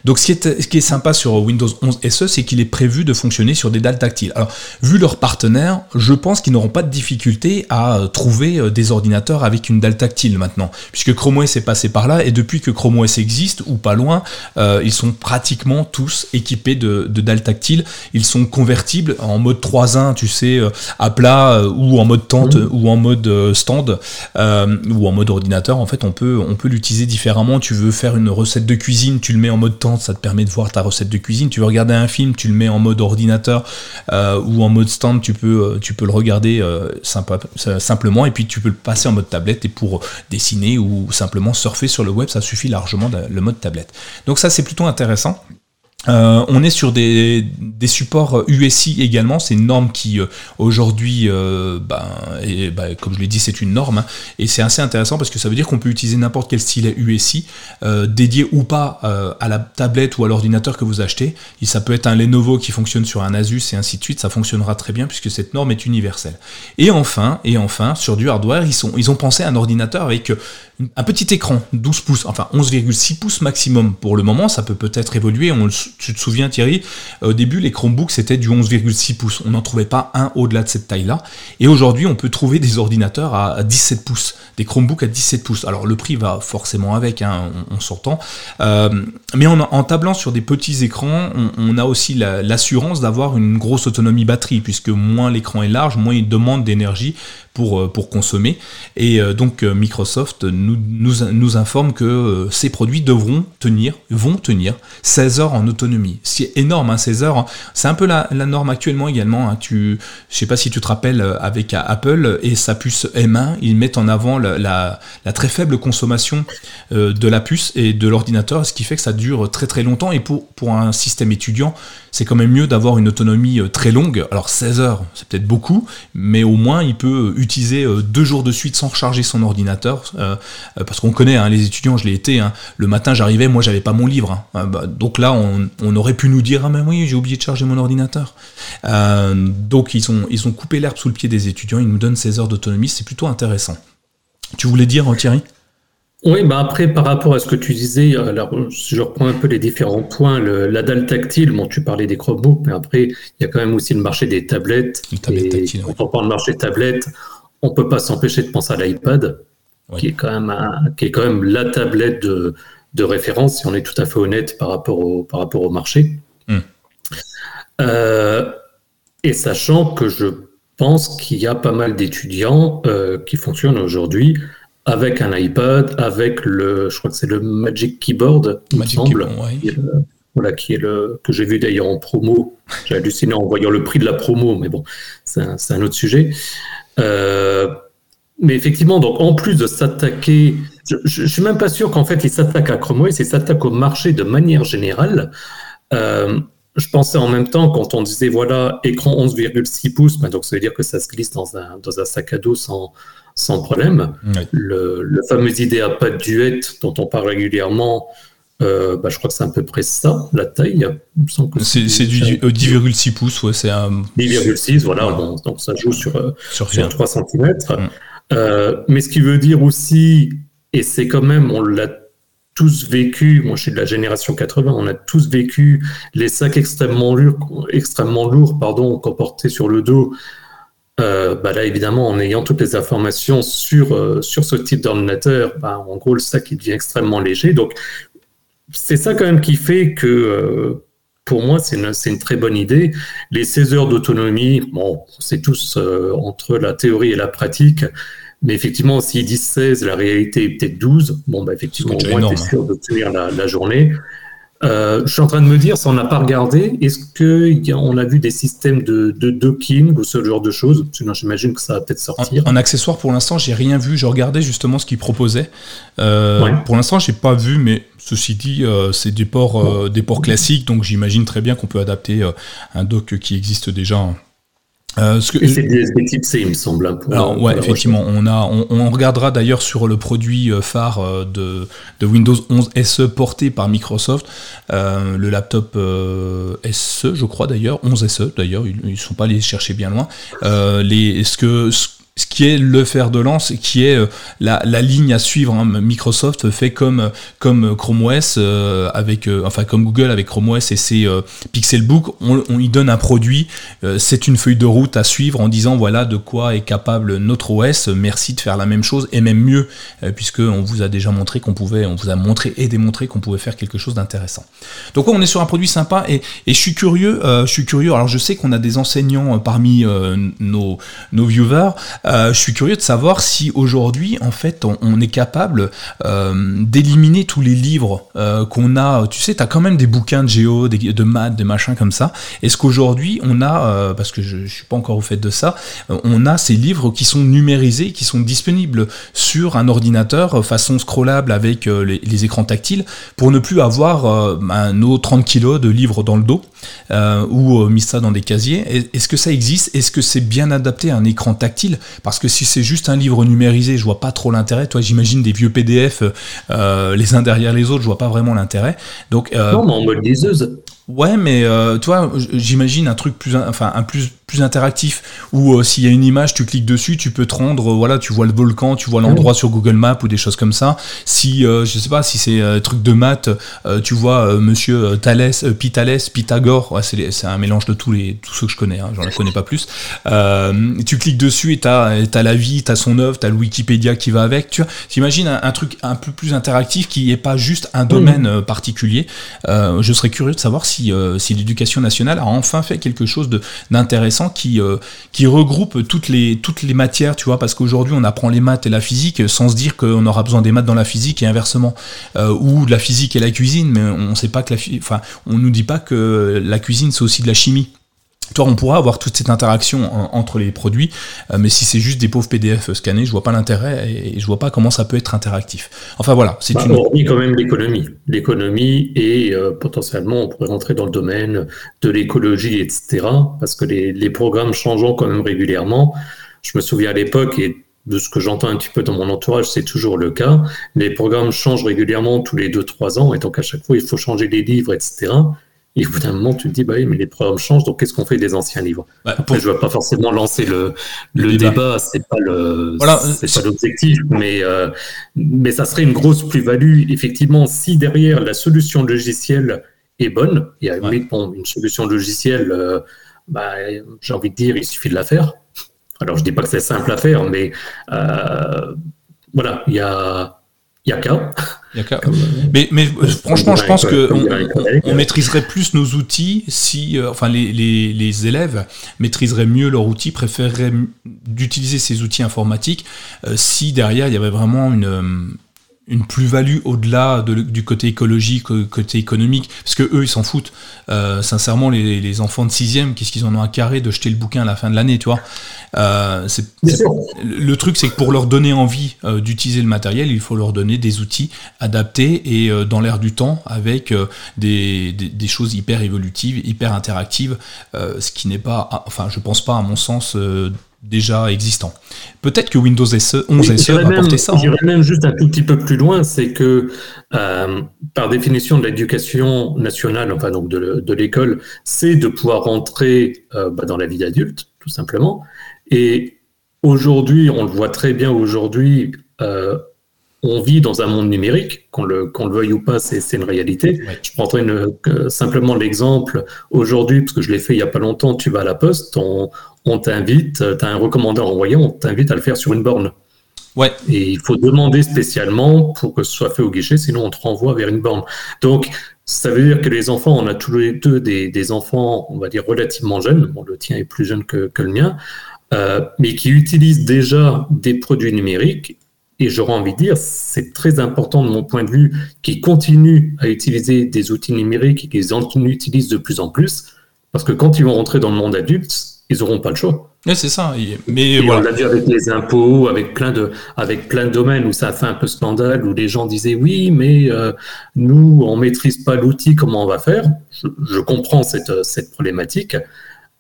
Donc ce qui est, ce qui est sympa sur Windows 11 SE, c'est qu'il est prévu de fonctionner sur des dalles tactiles. Alors, vu leurs partenaires, je pense qu'ils n'auront pas de difficulté à euh, trouver euh, des ordinateurs avec une dalle tactile maintenant, puisque Chrome OS est passé par là, et depuis que Chrome OS existe, ou pas loin, euh, ils sont pratiquement tous équipés de, de dalles tactiles. Ils sont convertibles en mode 3.1, tu sais, à plat, ou en mode tente, mmh. ou en mode stand, ou en mode ordinateur. En fait, on peut, on peut l'utiliser différemment. Tu veux faire une recette de cuisine, tu le mets en mode tente, ça te permet de voir ta recette de cuisine. Tu veux regarder un film, tu le mets en mode ordinateur ou en mode stand, tu peux, tu peux le regarder simplement et puis tu peux le passer en mode tablette et pour dessiner ou simplement surfer sur le web, ça suffit largement le mode tablette. Donc ça c'est plutôt intéressant. Euh, on est sur des, supports USI également, c'est une norme qui euh, aujourd'hui, euh, ben, ben, comme je l'ai dit, c'est une norme, hein. et c'est assez intéressant parce que ça veut dire qu'on peut utiliser n'importe quel style USI, dédié ou pas à la tablette ou à l'ordinateur que vous achetez. Et ça peut être un Lenovo qui fonctionne sur un Asus et ainsi de suite, ça fonctionnera très bien puisque cette norme est universelle. Et enfin, et enfin, sur du hardware, ils, sont, ils ont pensé à un ordinateur avec un petit écran, 12 pouces, enfin 11,6 pouces maximum pour le moment, ça peut peut-être évoluer, on, tu te souviens Thierry, au début les Chromebooks c'était du 11,6 pouces, on n'en trouvait pas un au-delà de cette taille-là, et aujourd'hui on peut trouver des ordinateurs à 17 pouces, des Chromebooks à 17 pouces, alors le prix va forcément avec, hein, on, euh, mais en, tablant sur des petits écrans, on, a aussi l'assurance d'avoir une grosse autonomie batterie, puisque moins l'écran est large, moins il demande d'énergie pour, euh, pour consommer, et euh, donc Microsoft nous, nous, informe que euh, ces produits devront tenir, vont tenir 16 heures en autonomie. C'est énorme, hein, 16 heures. C'est un peu la, norme actuellement également. Hein. Tu, sais pas si tu te rappelles euh, avec Apple et sa puce M1, ils mettent en avant la, très faible consommation euh, de la puce et de l'ordinateur, ce qui fait que ça dure très très longtemps. Et pour, pour un système étudiant, c'est quand même mieux d'avoir une autonomie très longue. Alors 16 heures, c'est peut-être beaucoup, mais au moins il peut utiliser deux jours de suite sans recharger son ordinateur. Euh, parce qu'on connaît hein, les étudiants, je l'ai été. Hein. le matin, j'arrivais, moi, j'avais pas mon livre. Hein. Euh, bah, donc là, on, aurait pu nous dire ah mais oui, j'ai oublié de charger mon ordinateur. Euh, donc ils ont ils ont coupé l'herbe sous le pied des étudiants. Ils nous donnent 16 heures d'autonomie. C'est plutôt intéressant. Tu voulais dire Thierry? Oui, bah après, par rapport à ce que tu disais, alors, je reprends un peu les différents points. la dalle tactile, bon, tu parlais des Chromebooks, mais après, il y a quand même aussi le marché des tablettes. et quand on parle de marché tablettes, on peut pas s'empêcher de penser à l'iPad qui, est quand même qui est quand même la tablette de, de, référence, si on est tout à fait honnête par rapport au, par rapport au marché. Hmm. Euh, et sachant que je pense qu'il y a pas mal d'étudiants euh, qui fonctionnent aujourd'hui avec un iPad, avec le, je crois que c'est le Magic Keyboard, il me semble, qui est le, voilà, qui est le que j'ai vu d'ailleurs en promo. J'ai halluciné en voyant le prix de la promo, mais bon, c'est un, un, autre sujet. Euh, mais effectivement, donc en plus de s'attaquer, je, ne suis même pas sûr qu'en fait il s'attaque à Chrome OS, il s'attaque au marché de manière générale. Euh, je pensais en même temps, quand on disait voilà, écran 11,6 pouces, bah, donc ça veut dire que ça se glisse dans un, dans un sac à dos sans, sans problème. Le, le, fameux IdeaPad Duet dont on parle régulièrement, euh, bah, je crois que c'est à peu près ça, la taille. C'est du 10,6 pouces, ouais, c'est un. 10,6, voilà, donc ça joue sur, euh, sur, 3 cm. Euh, mais ce qui veut dire aussi, et c'est quand même, on l'a tous vécu, moi je suis de la génération 80, on a tous vécu les sacs extrêmement lourds, extrêmement lourds pardon, qu'on portait sur le dos. Euh, bah là, évidemment, en ayant toutes les informations sur, euh, sur ce type d'ordinateur, bah, en gros, le sac il devient extrêmement léger. Donc, c'est ça quand même qui fait que, pour moi, c'est une, une, très bonne idée. Les 16 heures d'autonomie, bon, c'est tous euh, entre la théorie et la pratique. Mais effectivement, s'ils disent 16, la réalité est peut-être 12. Bon, bah, effectivement, au moins, tu es sûr de tenir la, la journée. Euh, je suis en train de me dire, si on n'a pas regardé, est-ce qu'on a, a vu des systèmes de, de, docking ou ce genre de choses? Sinon, j'imagine que ça va peut-être sortir. En, accessoire, pour l'instant, j'ai rien vu. Je regardais justement ce qu'ils proposaient. Euh, pour l'instant, j'ai pas vu, mais ceci dit, euh, c'est des ports, des ports classiques, donc j'imagine très bien qu'on peut adapter un dock qui existe déjà euh, ce que, c'est des types C, il me semble. Hein, alors, ouais, effectivement, on, a, on, regardera d'ailleurs sur le produit euh, phare euh, de, de, Windows 11 SE porté par Microsoft, le laptop SE, je crois d'ailleurs, 11 SE d'ailleurs, ils ne sont pas allés chercher bien loin. les, ce que, ce qui est le fer de lance, qui est euh, la, la ligne à suivre. Hein. Microsoft fait comme, comme Chrome OS euh, avec, euh, enfin comme Google avec Chrome OS et ses Pixelbook, on, on, y donne un produit, c'est une feuille de route à suivre en disant voilà de quoi est capable notre OS. Merci de faire la même chose et même mieux, puisque on vous a déjà montré qu'on pouvait, on vous a montré et démontré qu'on pouvait faire quelque chose d'intéressant. Donc on est sur un produit sympa et, et je suis curieux, je suis curieux. Alors je sais qu'on a des enseignants parmi nos, nos viewers. Euh, je suis curieux de savoir si aujourd'hui, en fait, on, est capable euh, d'éliminer tous les livres euh, qu'on a. Tu sais, tu as quand même des bouquins de géo, de maths, de machins comme ça. Est-ce qu'aujourd'hui, on a, parce que je ne suis pas encore au fait de ça, on a ces livres qui sont numérisés, qui sont disponibles sur un ordinateur façon scrollable avec les, écrans tactiles pour ne plus avoir nos 30 kilos de livres dans le dos ou mis ça dans des casiers? Est-ce que ça existe? Est-ce que c'est bien adapté à un écran tactile? Parce que si c'est juste un livre numérisé, je vois pas trop l'intérêt. Toi, j'imagine des vieux PDF euh, les uns derrière les autres, je vois pas vraiment l'intérêt. Donc, euh, non, mais en mode liseuse. Ouais, mais euh, toi, j'imagine un truc plus, enfin un plus plus interactif où euh, s'il y a une image, tu cliques dessus, tu peux te rendre, euh, voilà, tu vois le volcan, tu vois l'endroit sur Google Maps ou des choses comme ça. Si je sais pas, si c'est un truc de maths, tu vois Monsieur Thalès, Pithalès, Pythagore, c'est un mélange de tous les tous ceux que je connais, hein, j'en connais pas plus. tu cliques dessus et t'as as la vie, t'as son œuvre, t'as le Wikipédia qui va avec. Tu vois, t'imagines un, un, truc un peu plus interactif qui est pas juste un domaine particulier. je serais curieux de savoir si euh, si, l'éducation nationale a enfin fait quelque chose d'intéressant qui, euh, regroupe toutes les, toutes les matières, tu vois, parce qu'aujourd'hui on apprend les maths et la physique sans se dire qu'on aura besoin des maths dans la physique et inversement, euh, ou de la physique et la cuisine, mais on sait pas que la, enfin, on nous dit pas que la cuisine c'est aussi de la chimie. Toi, on pourra avoir toute cette interaction entre les produits, euh, mais si c'est juste des pauvres PDF scannés, je vois pas l'intérêt et, je vois pas comment ça peut être interactif. Enfin voilà, c'est bah, une. Hormis quand même l'économie, l'économie et euh, potentiellement on pourrait rentrer dans le domaine de l'écologie, etc. Parce que les, les, programmes changeant quand même régulièrement. Je me souviens à l'époque et de ce que j'entends un petit peu dans mon entourage, c'est toujours le cas. Les programmes changent régulièrement tous les 2-3 ans, et donc à chaque fois, il faut changer les livres, etc. Et au bout d'un moment, tu te dis, bah oui, mais les programmes changent, donc qu'est-ce qu'on fait des anciens livres bah, Après, je ne vais pas forcément lancer le, le, débat, c'est pas le, c'est pas l'objectif, mais, euh, mais ça serait une grosse plus-value. Effectivement, si derrière la solution logicielle est bonne, et à ouais. bon, une solution logicielle, euh, bah, j'ai envie de dire, il suffit de la faire. Alors, je dis pas que c'est simple à faire, mais euh, voilà, il y a, y a qu'à. Mais, mais franchement, je pense que on, maîtriserait plus nos outils si, euh, enfin, les, les, les, élèves maîtriseraient mieux leurs outils, préféreraient d'utiliser ces outils informatiques euh, si derrière il y avait vraiment une euh, une plus-value au-delà de, du côté écologique, côté économique, parce que eux ils s'en foutent. Euh, sincèrement, les, les, enfants de sixième, qu'est-ce qu'ils en ont à carré de jeter le bouquin à la fin de l'année, tu vois? Euh, Le truc, c'est que pour leur donner envie euh, d'utiliser le matériel, il faut leur donner des outils adaptés et dans l'air du temps, avec des, des, des, choses hyper évolutives, hyper interactives, ce qui n'est pas, enfin, je pense pas à mon sens déjà existant. Peut-être que Windows 11 SE va porter ça. J'irais même juste un tout petit peu plus loin, c'est que euh, par définition de l'éducation nationale, enfin donc de, l'école, c'est de pouvoir rentrer euh, bah, dans la vie adulte, tout simplement. Et aujourd'hui, on le voit très bien aujourd'hui, euh, on vit dans un monde numérique, qu'on le, le veuille ou pas, c'est une réalité. Je prendrai simplement l'exemple aujourd'hui, parce que je l'ai fait il n'y a pas longtemps, tu vas à la poste, on, on t'invite, tu as un recommandeur envoyé, on t'invite à le faire sur une borne. Ouais. Et il faut demander spécialement pour que ce soit fait au guichet, sinon on te renvoie vers une borne. Donc, ça veut dire que les enfants, on a tous les deux des, enfants, on va dire, relativement jeunes, bon, le tien est plus jeune que, le mien, euh, mais qui utilisent déjà des produits numériques. Et j'aurais envie de dire, c'est très important de mon point de vue, qu'ils continuent à utiliser des outils numériques et qu'ils en utilisent de plus en plus, parce que quand ils vont rentrer dans le monde adulte, ils n'auront pas le choix. c'est ça. Mais On l'a vu avec les impôts, avec plein de, avec plein de domaines où ça a fait un peu scandale, où les gens disaient oui, mais euh, nous, on maîtrise pas l'outil, comment on va faire? Je, comprends cette, cette problématique.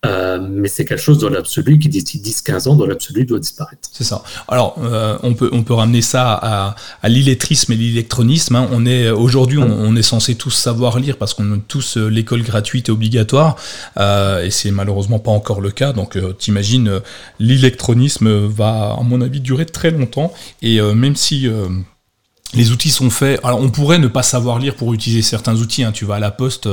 Euh, mais c'est quelque chose dans l'absolu qui, d'ici 10-15 ans, dans l'absolu, doit disparaître. C'est ça. Alors, euh, on, peut, on peut ramener ça à, l'illettrisme et l'électronisme. Hein. On est, aujourd'hui, on, est censé tous savoir lire parce qu'on a tous euh, l'école gratuite et obligatoire. et c'est malheureusement pas encore le cas. Donc, t'imagines, l'électronisme va, à mon avis, durer très longtemps. Et même si les outils sont faits. Alors, on pourrait ne pas savoir lire pour utiliser certains outils. Hein. Tu vas à la poste,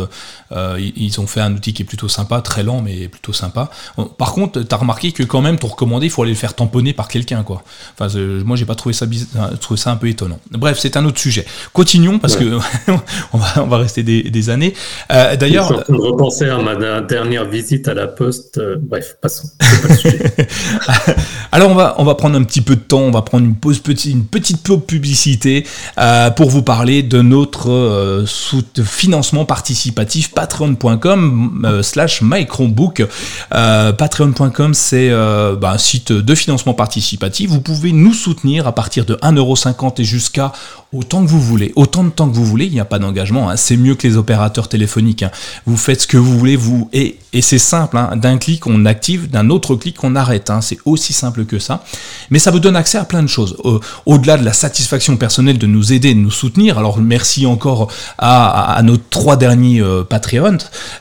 euh, ils ont fait un outil qui est plutôt sympa, très lent, mais plutôt sympa. Par contre, tu as remarqué que quand même, ton recommandé, il faut aller le faire tamponner par quelqu'un, quoi. Enfin, moi, j'ai pas trouvé ça, trouvé ça un peu étonnant. Bref, c'est un autre sujet. Continuons parce que on, va, rester des, années. Euh, D'ailleurs, je repenser à ma dernière visite à la poste. Euh, bref, passons. Alors, on va, on va prendre un petit peu de temps. On va prendre une pause, petite, une petite pause publicité. Euh, pour vous parler de notre euh, financement participatif patreon.com euh, slash mychromebook. patreon.com c'est bah, un site de financement participatif. Vous pouvez nous soutenir à partir de 1,50€ et jusqu'à autant que vous voulez, autant de temps que vous voulez, il n'y a pas d'engagement, hein. c'est mieux que les opérateurs téléphoniques. Hein. Vous faites ce que vous voulez, vous et, c'est simple, hein. d'un clic on active, d'un autre clic on arrête, c'est aussi simple que ça. Mais ça vous donne accès à plein de choses. Au-delà de la satisfaction personnelle de nous aider, de nous soutenir, alors merci encore à, nos trois derniers euh, Patreons,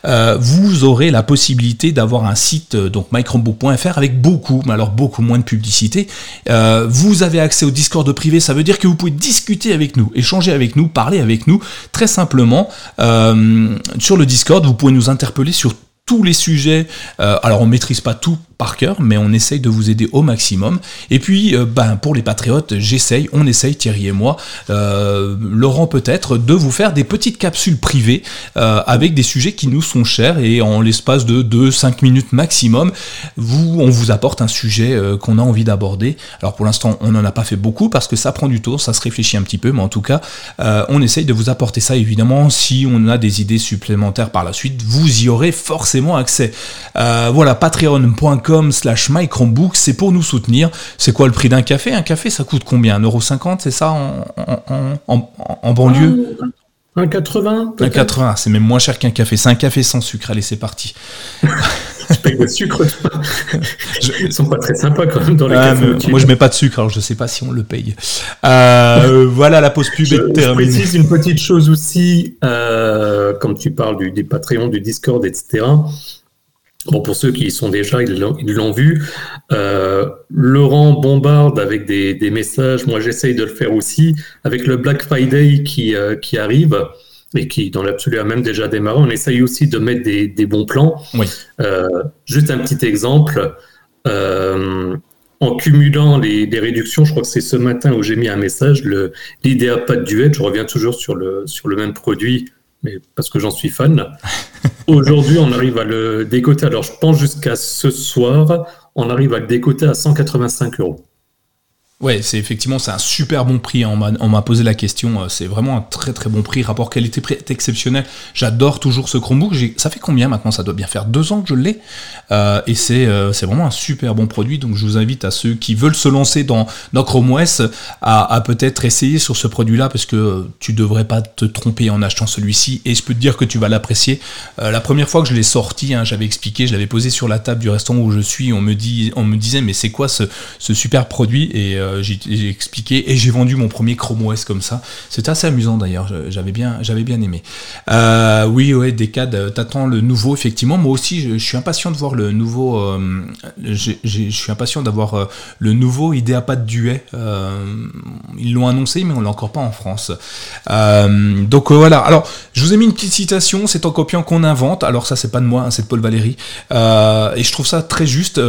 euh, vous aurez la possibilité d'avoir un site, euh, donc microbook.fr, avec beaucoup, mais alors beaucoup moins de publicité. vous avez accès au Discord privé, ça veut dire que vous pouvez discuter avec nous, échanger avec nous, parler avec nous, très simplement. Euh, sur le Discord, vous pouvez nous interpeller sur tous les sujets. Euh, alors on maîtrise pas tout cœur, mais on essaye de vous aider au maximum. Et puis, euh, ben, pour les patriotes, j'essaye, on essaye, Thierry et moi, euh, Laurent peut-être, de vous faire des petites capsules privées avec des sujets qui nous sont chers et en l'espace de 2-5 minutes maximum, vous, on vous apporte un sujet qu'on a envie d'aborder. Alors pour l'instant, on n'en a pas fait beaucoup parce que ça prend du temps, ça se réfléchit un petit peu, mais en tout cas, on essaye de vous apporter ça évidemment. Si on a des idées supplémentaires par la suite, vous y aurez forcément accès. Euh, voilà, patreon.com slash mychromebook, c'est pour nous soutenir. C'est quoi le prix d'un café? Un café, ça coûte combien? 1,50€, c'est ça, en, banlieue? 1,80 1,80, c'est même moins cher qu'un café. C'est un café sans sucre. Allez, c'est parti. je paye le sucre. Ils sont pas très sympas quand même dans les ah, cafés. Moi, je mets pas de sucre, alors je sais pas si on le paye. Euh, voilà, la pause pub est terminée. Je précise une petite chose aussi, euh, comme tu parles du, des Patreons, du Discord, etc. Bon, pour ceux qui y sont déjà, ils l'ont vu. Euh, Laurent bombarde avec des, messages. Moi, j'essaye de le faire aussi. Avec le Black Friday qui, euh, qui arrive et qui, dans l'absolu, a même déjà démarré, on essaye aussi de mettre des, bons plans. Oui. Euh, juste un petit exemple. en cumulant les, réductions, je crois que c'est ce matin où j'ai mis un message, l'idéapad duet, je reviens toujours sur le, sur le même produit, mais parce que j'en suis fan. Aujourd'hui, on arrive à le décoter. Alors, je pense jusqu'à ce soir, on arrive à le décoter à 185 euros. Ouais, c'est effectivement c'est un super bon prix. On m'a posé la question. Euh, c'est vraiment un très très bon prix. Rapport qualité-prix est exceptionnel. J'adore toujours ce Chromebook. Ça fait combien maintenant? Ça doit bien faire deux ans que je l'ai. Euh, et euh, c'est vraiment un super bon produit. Donc je vous invite à ceux qui veulent se lancer dans, dans Chrome OS à, peut-être essayer sur ce produit-là parce que tu devrais pas te tromper en achetant celui-ci. Et je peux te dire que tu vas l'apprécier. la première fois que je l'ai sorti, hein, j'avais expliqué, je l'avais posé sur la table du restaurant où je suis. On me dit, on me disait mais c'est quoi ce, super produit? Euh, j'ai expliqué et j'ai vendu mon premier Chrome OS comme ça. C'était assez amusant d'ailleurs, j'avais bien, j'avais bien aimé. Euh, oui, ouais, Decade, t'attends le nouveau effectivement. Moi aussi, je, suis impatient de voir le nouveau. Euh, je suis impatient d'avoir le nouveau IdeaPad Duet. ils l'ont annoncé, mais on l'a encore pas en France. donc voilà. Alors, je vous ai mis une petite citation. C'est en copiant qu'on invente. Alors ça, c'est pas de moi, hein, c'est de Paul Valéry. et je trouve ça très juste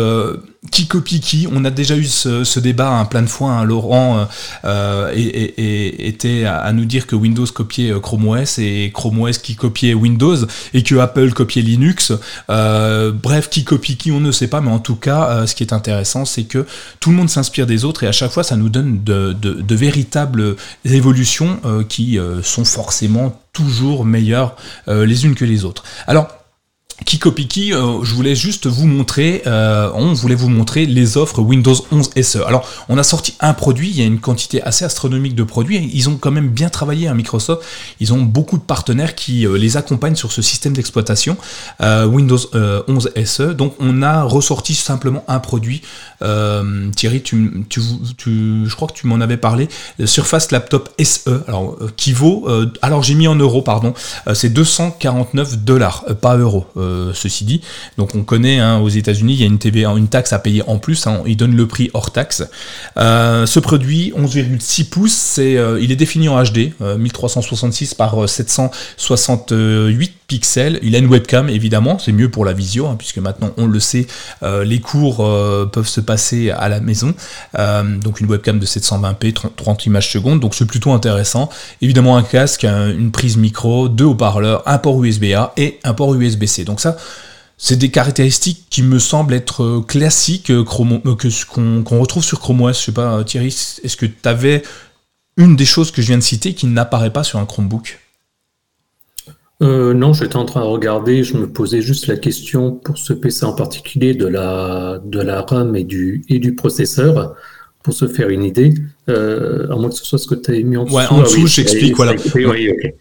qui copie qui On a déjà eu ce, débat un plein de fois. Hein. Laurent euh, euh, était à, nous dire que Windows copiait euh, Chrome OS et Chrome OS qui copiait Windows et que Apple copiait Linux. bref, qui copie qui On ne sait pas, mais en tout cas, ce qui est intéressant, c'est que tout le monde s'inspire des autres et à chaque fois, ça nous donne de, de véritables évolutions qui sont forcément toujours meilleures les unes que les autres. Alors, Kikopiki, euh, je voulais juste vous montrer, euh, on voulait vous montrer les offres Windows 11 SE. Alors, on a sorti un produit, il y a une quantité assez astronomique de produits. Ils ont quand même bien travaillé à hein, Microsoft. Ils ont beaucoup de partenaires qui euh, les accompagnent sur ce système d'exploitation Windows 11 SE. Donc, on a ressorti simplement un produit. Thierry, tu, tu, je crois que tu m'en avais parlé. Surface Laptop SE, alors qui vaut, alors j'ai mis en euros, pardon, c'est 249 dollars, pas euros. Euh, ceci dit. Donc on connaît hein, aux États-Unis, il y a une TVA, une taxe à payer en plus. Hein, ils donnent le prix hors taxe. Euh, ce produit, 11,6 pouces, euh, il est défini en HD, 1366 par 768 Il a une webcam évidemment, c'est mieux pour la visio, hein, puisque maintenant on le sait, les cours peuvent se passer à la maison. donc une webcam de 720p, 30 images secondes, donc c'est plutôt intéressant. Évidemment un casque, une prise micro, deux haut-parleurs, un port USB-A et un port USB-C. Donc ça, c'est des caractéristiques qui me semblent être euh, classiques euh, euh, que qu'on retrouve sur Chrome OS. Je sais pas, Thierry, est-ce que tu avais une des choses que je viens de citer qui n'apparaît pas sur un Chromebook? Non, j'étais en train de regarder, je me posais juste la question pour ce PC en particulier de la, de RAM et du processeur pour se faire une idée, euh, à moins que ce soit ce que tu as mis en dessous. Ouais, en dessous, j'explique. Voilà.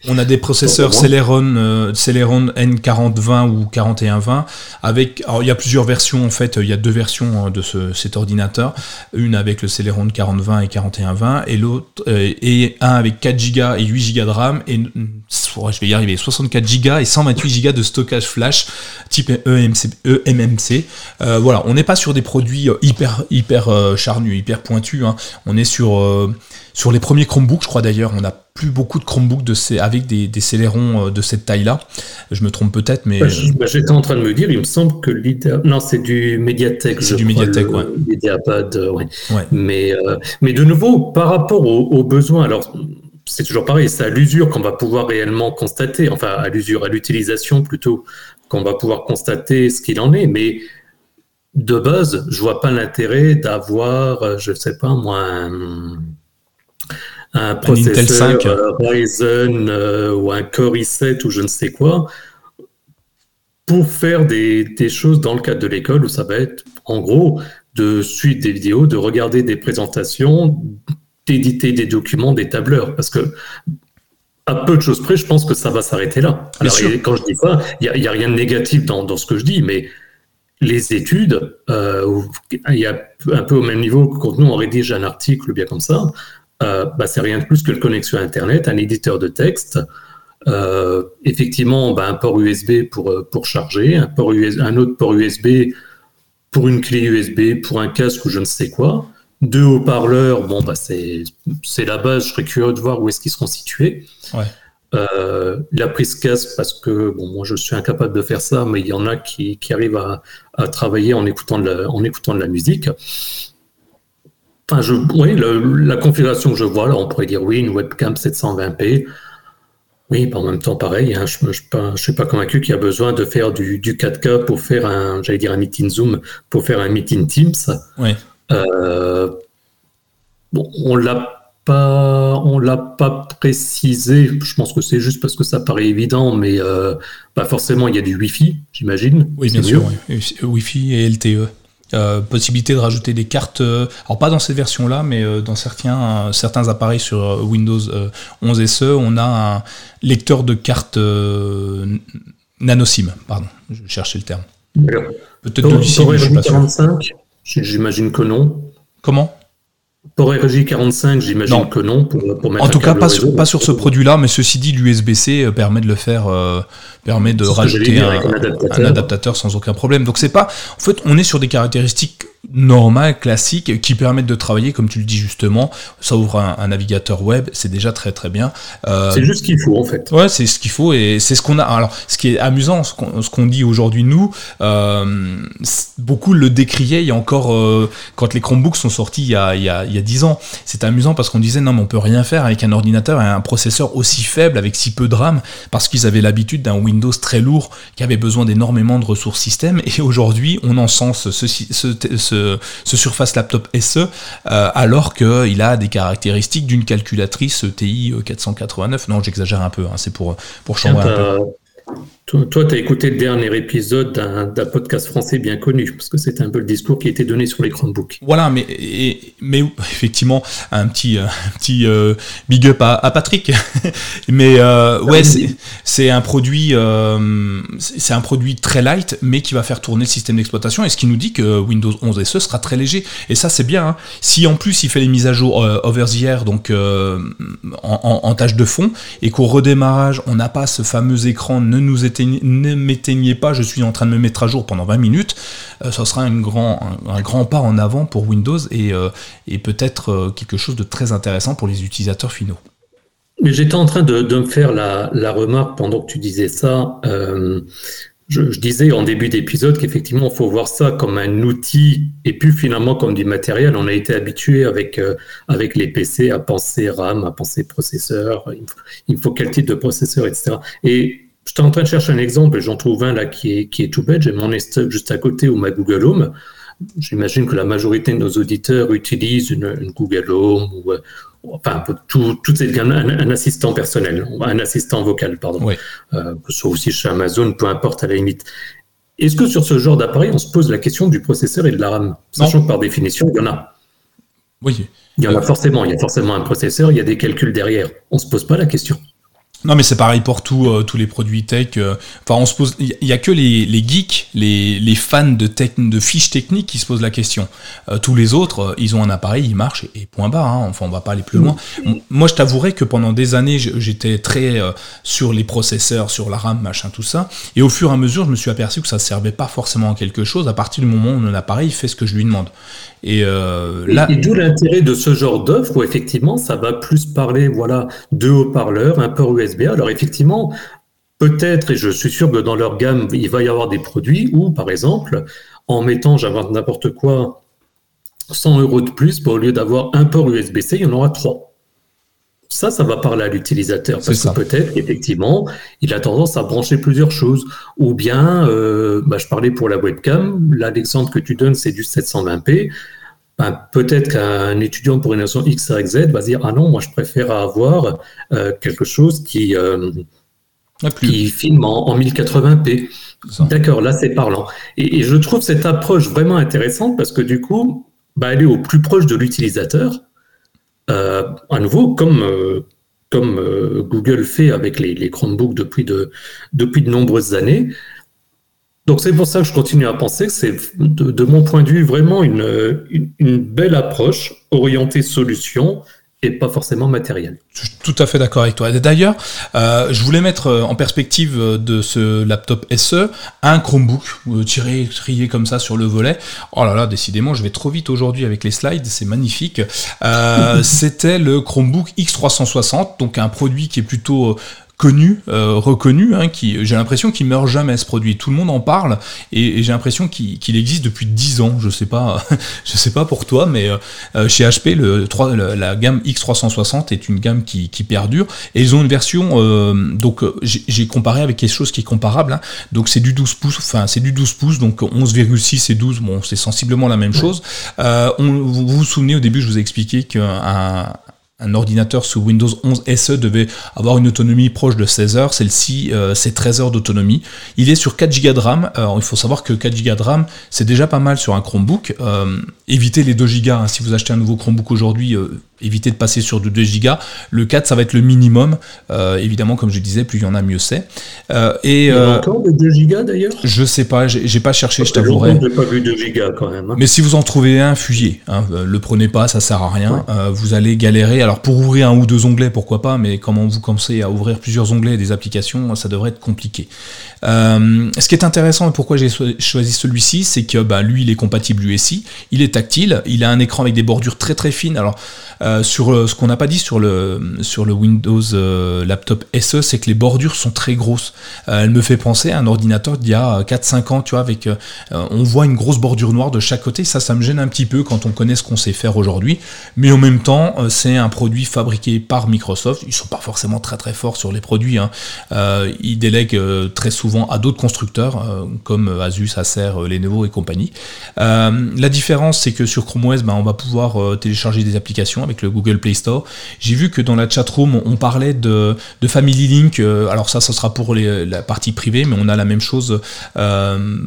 On a des processeurs Celeron, euh, Celeron N4020 ou 4120 avec. Alors, il y a plusieurs versions en fait. Il y a deux versions hein, de ce, cet ordinateur. Une avec le Celeron 4020 et 4120 et l'autre euh, et un avec 4 Go et 8 Go de RAM et je vais y arriver 64 Go et 128 Go de stockage flash type EMC, eMMC. Euh, voilà, on n'est pas sur des produits hyper hyper charnus, hyper pointus. Hein. On est sur euh, sur, les premiers Chromebooks, je crois d'ailleurs, on n'a plus beaucoup de Chromebooks de ces, avec des, des euh, de cette taille-là. Je me trompe peut-être, mais. Bah, j'étais en train de me dire, il me semble que. Non, c'est du Mediatek. C'est du Mediatek, ouais. Euh, ouais. Mais, mais de nouveau, par rapport aux, besoins, alors c'est toujours pareil, c'est à l'usure qu'on va pouvoir réellement constater, enfin à l'usure, à l'utilisation plutôt, qu'on va pouvoir constater ce qu'il en est. Mais de base, je vois pas l'intérêt d'avoir, euh, je sais pas moi, un, processeur euh, Ryzen euh, ou un Core i7 ou je ne sais quoi pour faire des, choses dans le cadre de l'école où ça va être en gros de suivre des vidéos, de regarder des présentations, d'éditer des documents, des tableurs. Parce que à peu de choses près, je pense que ça va s'arrêter là. Alors, quand je dis ça, il n'y a, rien de négatif dans, dans, ce que je dis, mais les études, euh, il y a un peu au même niveau que quand nous on rédige un article bien comme ça, euh, bah, c'est rien de plus que le connexion Internet, un éditeur de texte, euh, effectivement bah, un port USB pour, pour charger, un, port un autre port USB pour une clé USB, pour un casque ou je ne sais quoi, deux haut-parleurs, bon bah c'est la base, je serais curieux de voir où est-ce qu'ils seront situés. Euh, la prise casque, parce que bon, moi je suis incapable de faire ça, mais il y en a qui, arrivent à, travailler en écoutant de la, en écoutant de la musique. Enfin, je, oui, la configuration que je vois là, on pourrait dire oui, une webcam 720p. Oui, en même temps, pareil, hein, je ne suis pas convaincu qu'il y a besoin de faire du, 4K pour faire un, j'allais dire un meeting Zoom, pour faire un meeting Teams. Oui. Euh, bon, on l'a pas, on l'a pas précisé. Je pense que c'est juste parce que ça paraît évident, mais euh, bah forcément il y a du Wi-Fi, j'imagine. Oui, bien sûr. Wi-Fi et LTE. Euh, possibilité de rajouter des cartes, euh, alors pas dans cette version-là, mais dans certains, certains appareils sur Windows 11 SE, on a un lecteur de cartes nano SIM, pardon, je cherchais le terme. Peut-être de l'UCM, 45 J'imagine que non. Comment? Pour RJ45, j'imagine que non. en tout cas, pas sur, pas sur ce produit-là, mais ceci dit, l'USB-C euh, permet de le faire, euh, permet de rajouter un, un, adaptateur. sans aucun problème. Donc c'est pas, en fait, on est sur des caractéristiques normal, classique, qui permettent de travailler, comme tu le dis justement. Ça ouvre un, navigateur web, c'est déjà très très bien. Euh, c'est juste ce qu'il faut en fait. Ouais, c'est ce qu'il faut et c'est ce qu'on a. Alors, ce qui est amusant, ce qu'on dit aujourd'hui nous, euh, beaucoup le décriaient il y a encore euh, quand les Chromebooks sont sortis il y a il y a, il y a 10 ans. C'était amusant parce qu'on disait non mais on peut rien faire avec un ordinateur et un processeur aussi faible avec si peu de RAM parce qu'ils avaient l'habitude d'un Windows très lourd qui avait besoin d'énormément de ressources système et aujourd'hui on encense ce, ce, ce ce, Surface Laptop SE, euh, alors qu'il a des caractéristiques d'une calculatrice TI 489. Non, j'exagère un peu, hein, c'est pour, pour changer un peu. Toi, tu as écouté le dernier épisode d'un podcast français bien connu, parce que c'est un peu le discours qui a été donné sur les Chromebooks. Voilà, mais, mais effectivement, un petit, euh, petit euh, big up à, Patrick. mais euh, ouais, c'est un produit c'est un produit très light, mais qui va faire tourner le système d'exploitation, et ce qui nous dit que Windows 11 SE sera très léger. Et ça, c'est bien. Hein. Si en plus il fait les mises à jour over the air, donc en, en, tâche de fond, et qu'au redémarrage, on n'a pas ce fameux écran ne nous était ne m'éteignez pas, je suis en train de me mettre à jour pendant 20 minutes, euh, ça sera un grand, un, grand pas en avant pour Windows et, euh, et peut-être euh, quelque chose de très intéressant pour les utilisateurs finaux. Mais j'étais en train de, me faire la, remarque pendant que tu disais ça. je, disais en début d'épisode qu'effectivement, il faut voir ça comme un outil et puis finalement comme du matériel. On a été habitué avec, avec les PC à penser RAM, à penser processeur, il faut, il faut quel type de processeur, etc. Et J'étais en train de chercher un exemple et j'en trouve un là qui est, qui est tout bête. J'ai mon Nest juste à côté ou ma Google Home. J'imagine que la majorité de nos auditeurs utilisent une, Google Home ou, euh, enfin, tout, tout un, un, assistant personnel, un assistant vocal, pardon. Euh, que ce soit aussi chez Amazon, peu importe à la limite. Est-ce que sur ce genre d'appareil, on se pose la question du processeur et de la RAM? Sachant que par définition, il y en a. Oui. Il y en a forcément. Il y a forcément un processeur, il y a des calculs derrière. On ne se pose pas la question. Non, mais c'est pareil pour tout, euh, tous les produits tech. Euh. Enfin, on se pose. Il y, a que les, les geeks, les, les, fans de, tech, de fiches techniques qui se posent la question. Euh, tous les autres, ils ont un appareil, ils marchent et, point barre. Hein. Enfin, on va pas aller plus loin. Moi, je t'avouerai que pendant des années, j'étais très sur les processeurs, sur la RAM, machin, tout ça. Et au fur et à mesure, je me suis aperçu que ça servait pas forcément à quelque chose. À partir du moment où mon appareil fait ce que je lui demande. Et là. Et, d'où l'intérêt de ce genre d'offre où effectivement, ça va plus parler, voilà, de haut-parleurs, un port USB alors effectivement, peut-être, et je suis sûr que dans leur gamme, il va y avoir des produits où, par exemple, en mettant, j'invente n'importe quoi, 100 euros de plus, bah, au lieu d'avoir un port USB-C, il y en aura trois. Ça, ça va parler à l'utilisateur parce que peut-être effectivement, il a tendance à brancher plusieurs choses. Ou bien, euh, bah, je parlais pour la webcam, là l'exemple que tu donnes, c'est du 720p. Ben, peut-être qu'un étudiant pour une raison X, Y, Z va dire Ah non, moi je préfère avoir euh, quelque chose qui, euh, qui filme en, 1080p. D'accord, là c'est parlant. Et, je trouve cette approche vraiment intéressante parce que du coup, bah, elle est au plus proche de l'utilisateur. Euh, à nouveau, comme, comme Google fait avec les, Chromebooks depuis de, nombreuses années. Donc c'est pour ça que je continue à penser que c'est, de, mon point de vue, vraiment une, belle approche orientée solution et pas forcément matériel. Je suis tout à fait d'accord avec toi. D'ailleurs, euh, je voulais mettre euh, en perspective euh, de ce laptop SE un Chromebook tiré, trié comme ça sur le volet. Oh là là, décidément, je vais trop vite aujourd'hui avec les slides, c'est magnifique. C'était le Chromebook X360, donc un produit qui est plutôt connu, euh, reconnu, hein, qui, j'ai l'impression qu'il meurt jamais ce produit. Tout le monde en parle et, j'ai l'impression qu'il, existe depuis 10 ans. Je sais pas, je sais pas pour toi, mais euh, chez HP, le, 3, la gamme X360 est une gamme qui, perdure et ils ont une version. Euh, donc j'ai, comparé avec quelque chose qui est comparable. Hein. donc c'est du 12 pouces, enfin c'est du 12 pouces, donc 11,6 et 12, bon c'est sensiblement la même chose. vous, vous souvenez au début, je vous ai expliqué qu'un un ordinateur sous Windows 11 SE devait avoir une autonomie proche de 16 heures. Celle-ci, euh, c'est 13 heures d'autonomie. Il est sur 4 Go de RAM. Alors, il faut savoir que 4 Go de RAM, c'est déjà pas mal sur un Chromebook. Euh, évitez les 2 Go. Hein. Si vous achetez un nouveau Chromebook aujourd'hui, euh, éviter de passer sur de 2 Go. Le 4, ça va être le minimum. Euh, évidemment, comme je disais, plus il y en a, mieux c'est. Euh, et, il y a euh, encore de 2 Go d'ailleurs? Je sais pas, j'ai pas cherché, je t'avouerai. pas vu 2 Go quand même. Hein. Mais si vous en trouvez un, fuyez. Hein. Le prenez pas, ça sert à rien. vous allez galérer. Alors pour ouvrir un ou deux onglets, pourquoi pas, mais comment vous commencez à ouvrir plusieurs onglets des applications, ça devrait être compliqué. Ce qui est intéressant et pourquoi j'ai choisi celui-ci, c'est que bah, lui, il est compatible USI, il est tactile, il a un écran avec des bordures très très fines. Alors euh, sur euh, ce qu'on n'a pas dit sur le, sur le Windows euh, Laptop SE, c'est que les bordures sont très grosses. elle me fait penser à un ordinateur d'il y a 4-5 ans, tu vois, avec on voit une grosse bordure noire de chaque côté. Ça, ça me gêne un petit peu quand on connaît ce qu'on sait faire aujourd'hui. Mais en même temps, c'est un produit fabriqué par Microsoft. Ils sont pas forcément très très forts sur les produits. Hein. ils délèguent très souvent à d'autres constructeurs comme Asus, Acer, Lenovo et compagnie. la différence, c'est que sur Chrome OS, ben, on va pouvoir télécharger des applications avec le Google Play Store. J'ai vu que dans la chatroom, on parlait de, Family Link. alors ça, ce sera pour la partie privée, mais on a la même chose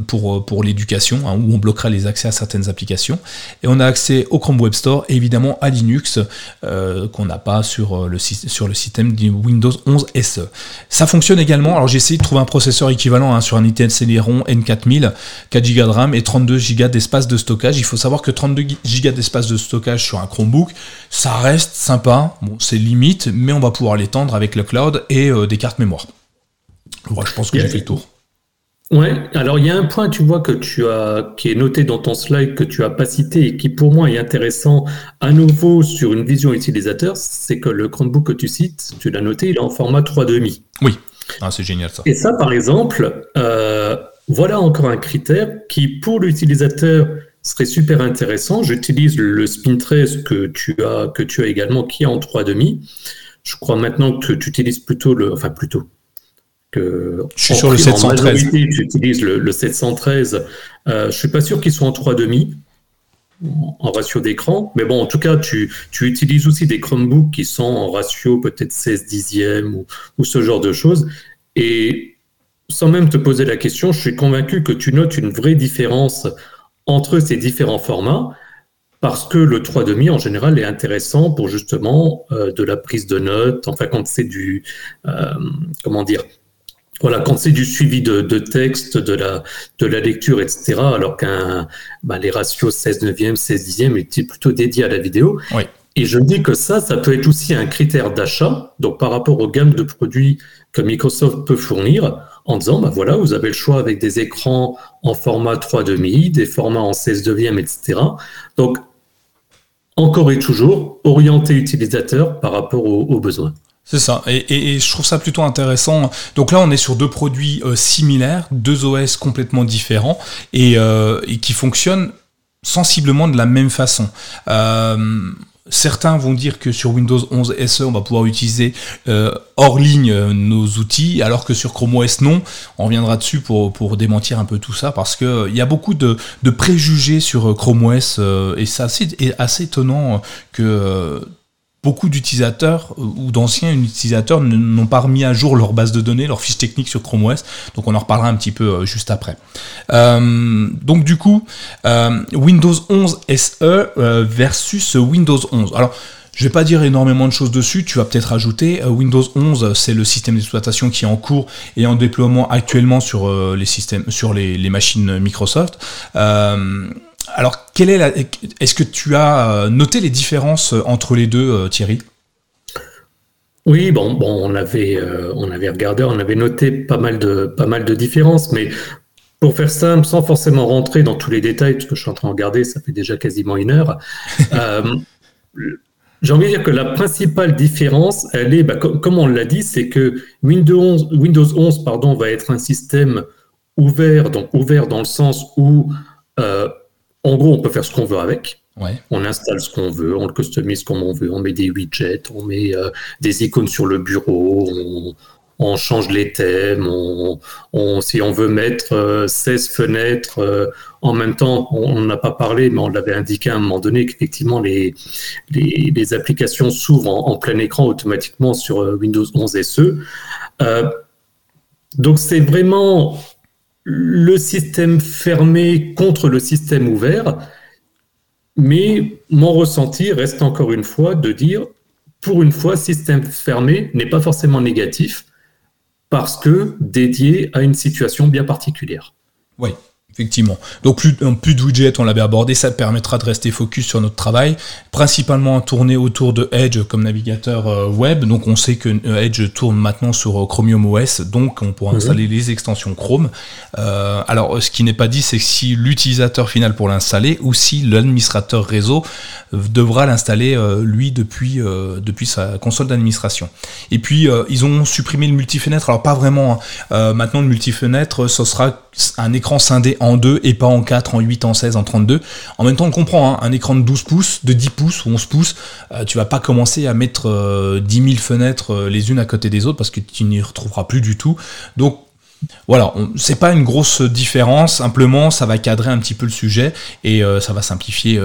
pour, l'éducation, hein, où on bloquera les accès à certaines applications. Et on a accès au Chrome Web Store et évidemment à Linux, qu'on n'a pas sur le, sur le système Windows 11 SE. Ça fonctionne également. Alors j'ai essayé de trouver un processeur équivalent hein, sur un Intel Celeron N4000, 4 Go de RAM et 32 Go d'espace de stockage. Il faut savoir que 32 Go d'espace de stockage sur un Chromebook, ça reste sympa. Bon, c'est limite, mais on va pouvoir l'étendre avec le cloud et euh, des cartes mémoire. Voilà, je pense que j'ai fait le tour. Ouais, alors il y a un point, tu vois, que tu as, qui est noté dans ton slide, que tu as pas cité et qui pour moi est intéressant à nouveau sur une vision utilisateur, c'est que le Chromebook que tu cites, tu l'as noté, il est en format 3,5. Oui, ah, c'est génial ça. Et ça, par exemple, euh, voilà encore un critère qui, pour l'utilisateur, serait super intéressant. J'utilise le Spin 13 que tu as, que tu as également, qui est en 3,5. Je crois maintenant que tu utilises plutôt le, enfin plutôt que. Je suis sur le 713. tu utilises le, 713. Euh, je suis pas sûr qu'ils soient en 3,5 en ratio d'écran. Mais bon, en tout cas, tu, tu, utilises aussi des Chromebooks qui sont en ratio peut-être 16 dixièmes ou, ce genre de choses. Et sans même te poser la question, je suis convaincu que tu notes une vraie différence entre ces différents formats parce que le 3,5 en général est intéressant pour justement euh, de la prise de notes, enfin quand c'est du, euh, comment dire, voilà, quand c'est du suivi de, texte, de la, de la lecture, etc., alors qu'un bah, les ratios 16 neuvième, 16 dixième étaient plutôt dédiés à la vidéo. Et je dis que ça, ça peut être aussi un critère d'achat, donc par rapport aux gammes de produits que Microsoft peut fournir, en disant, bah voilà, vous avez le choix avec des écrans en format 3,5, des formats en 16 neuvième, etc. Donc, encore et toujours, orienter utilisateur par rapport aux besoins. C'est ça, et, je trouve ça plutôt intéressant. Donc là, on est sur deux produits euh, similaires, deux OS complètement différents, euh, et, qui fonctionnent sensiblement de la même façon. Euh, certains vont dire que sur Windows 11 SE, on va pouvoir utiliser hors ligne nos outils, alors que sur Chrome OS, non. On reviendra dessus pour, pour démentir un peu tout ça, parce qu'il il y a beaucoup de, préjugés sur Chrome OS, et c'est assez, assez étonnant que beaucoup d'utilisateurs euh, ou d'anciens utilisateurs n'ont pas remis à jour leur base de données, leur fiche technique sur Chrome OS. Donc on en reparlera un petit peu euh, juste après. Euh, donc du coup, Windows 11 SE versus Windows 11. Alors je vais pas dire énormément de choses dessus, tu vas peut-être ajouter Windows 11, c'est le système d'exploitation qui est en cours et en déploiement actuellement sur les systèmes sur les machines Microsoft. Alors, quelle est la... est-ce que tu as euh, noté les différences euh, entre les deux, euh, Thierry? Oui, bon, bon, on avait, on avait regardé, on avait noté pas mal de, pas mal de différences, mais pour faire simple, sans forcément rentrer dans tous les détails, parce que je suis en train de regarder, ça fait déjà quasiment une heure. J'ai envie de dire que la principale différence, elle est, bah, comme, on l'a dit, c'est que Windows 11, Windows 11 pardon, va être un système ouvert, donc ouvert dans le sens où en gros, on peut faire ce qu'on veut avec. On installe ce qu'on veut, on le customise comme on veut, on met des widgets, on met euh, des icônes sur le bureau, on, change les thèmes, on, si on veut mettre 16 euh, fenêtres euh, en même temps, on n'a pas parlé, mais on l'avait indiqué à un moment donné qu'effectivement les, les, applications s'ouvrent en, plein écran automatiquement sur Windows 11 SE. donc c'est vraiment le système fermé contre le système ouvert, mais mon ressenti reste encore une fois de dire, pour une fois, système fermé n'est pas forcément négatif, parce que dédié à une situation bien particulière. Oui, Effectivement. Donc plus, plus de widgets, on l'avait abordé, ça permettra de rester focus sur notre travail, principalement tourner autour de Edge comme navigateur euh, web. Donc on sait que euh, Edge tourne maintenant sur euh, Chromium OS, donc on pourra mhm. installer les extensions Chrome. alors ce qui n'est pas dit, c'est si l'utilisateur final pour l'installer ou si l'administrateur réseau devra l'installer lui depuis, depuis sa console d'administration. Et puis ils ont supprimé le multifenêtre. Alors pas vraiment. Hein. maintenant le multifenêtre, ce sera un écran scindé en deux et pas en 4, en 8, en 16, en 32. En même temps, on comprend, hein, un écran de 12 pouces, de 10 pouces ou 11 pouces, euh, tu vas pas commencer à mettre 10 euh, 000 fenêtres euh, les unes à côté des autres parce que tu n'y retrouveras plus du tout. Donc, Voilà, c'est pas une grosse différence, simplement ça va cadrer un petit peu le sujet et ça va simplifier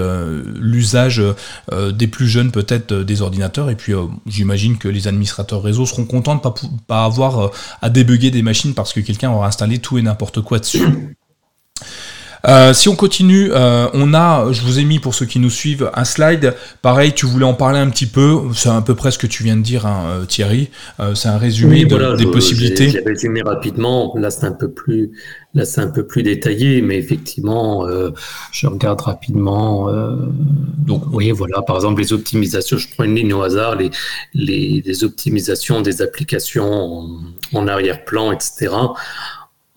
l'usage des plus jeunes peut-être des ordinateurs et puis j'imagine que les administrateurs réseau seront contents de pas, pas avoir à débugger des machines parce que quelqu'un aura installé tout et n'importe quoi dessus. Euh, si on continue, euh, on a, je vous ai mis pour ceux qui nous suivent, un slide. Pareil, tu voulais en parler un petit peu. C'est à peu près ce que tu viens de dire, hein, euh, Thierry. c'est un résumé des possibilités. J'ai résumé rapidement. Là, c'est un peu plus, là, c'est un peu plus détaillé, mais effectivement, je regarde rapidement. Donc, oui, voilà. Par exemple, les optimisations. Je prends une ligne au hasard. Les, les, optimisations des applications en, en arrière-plan, etc.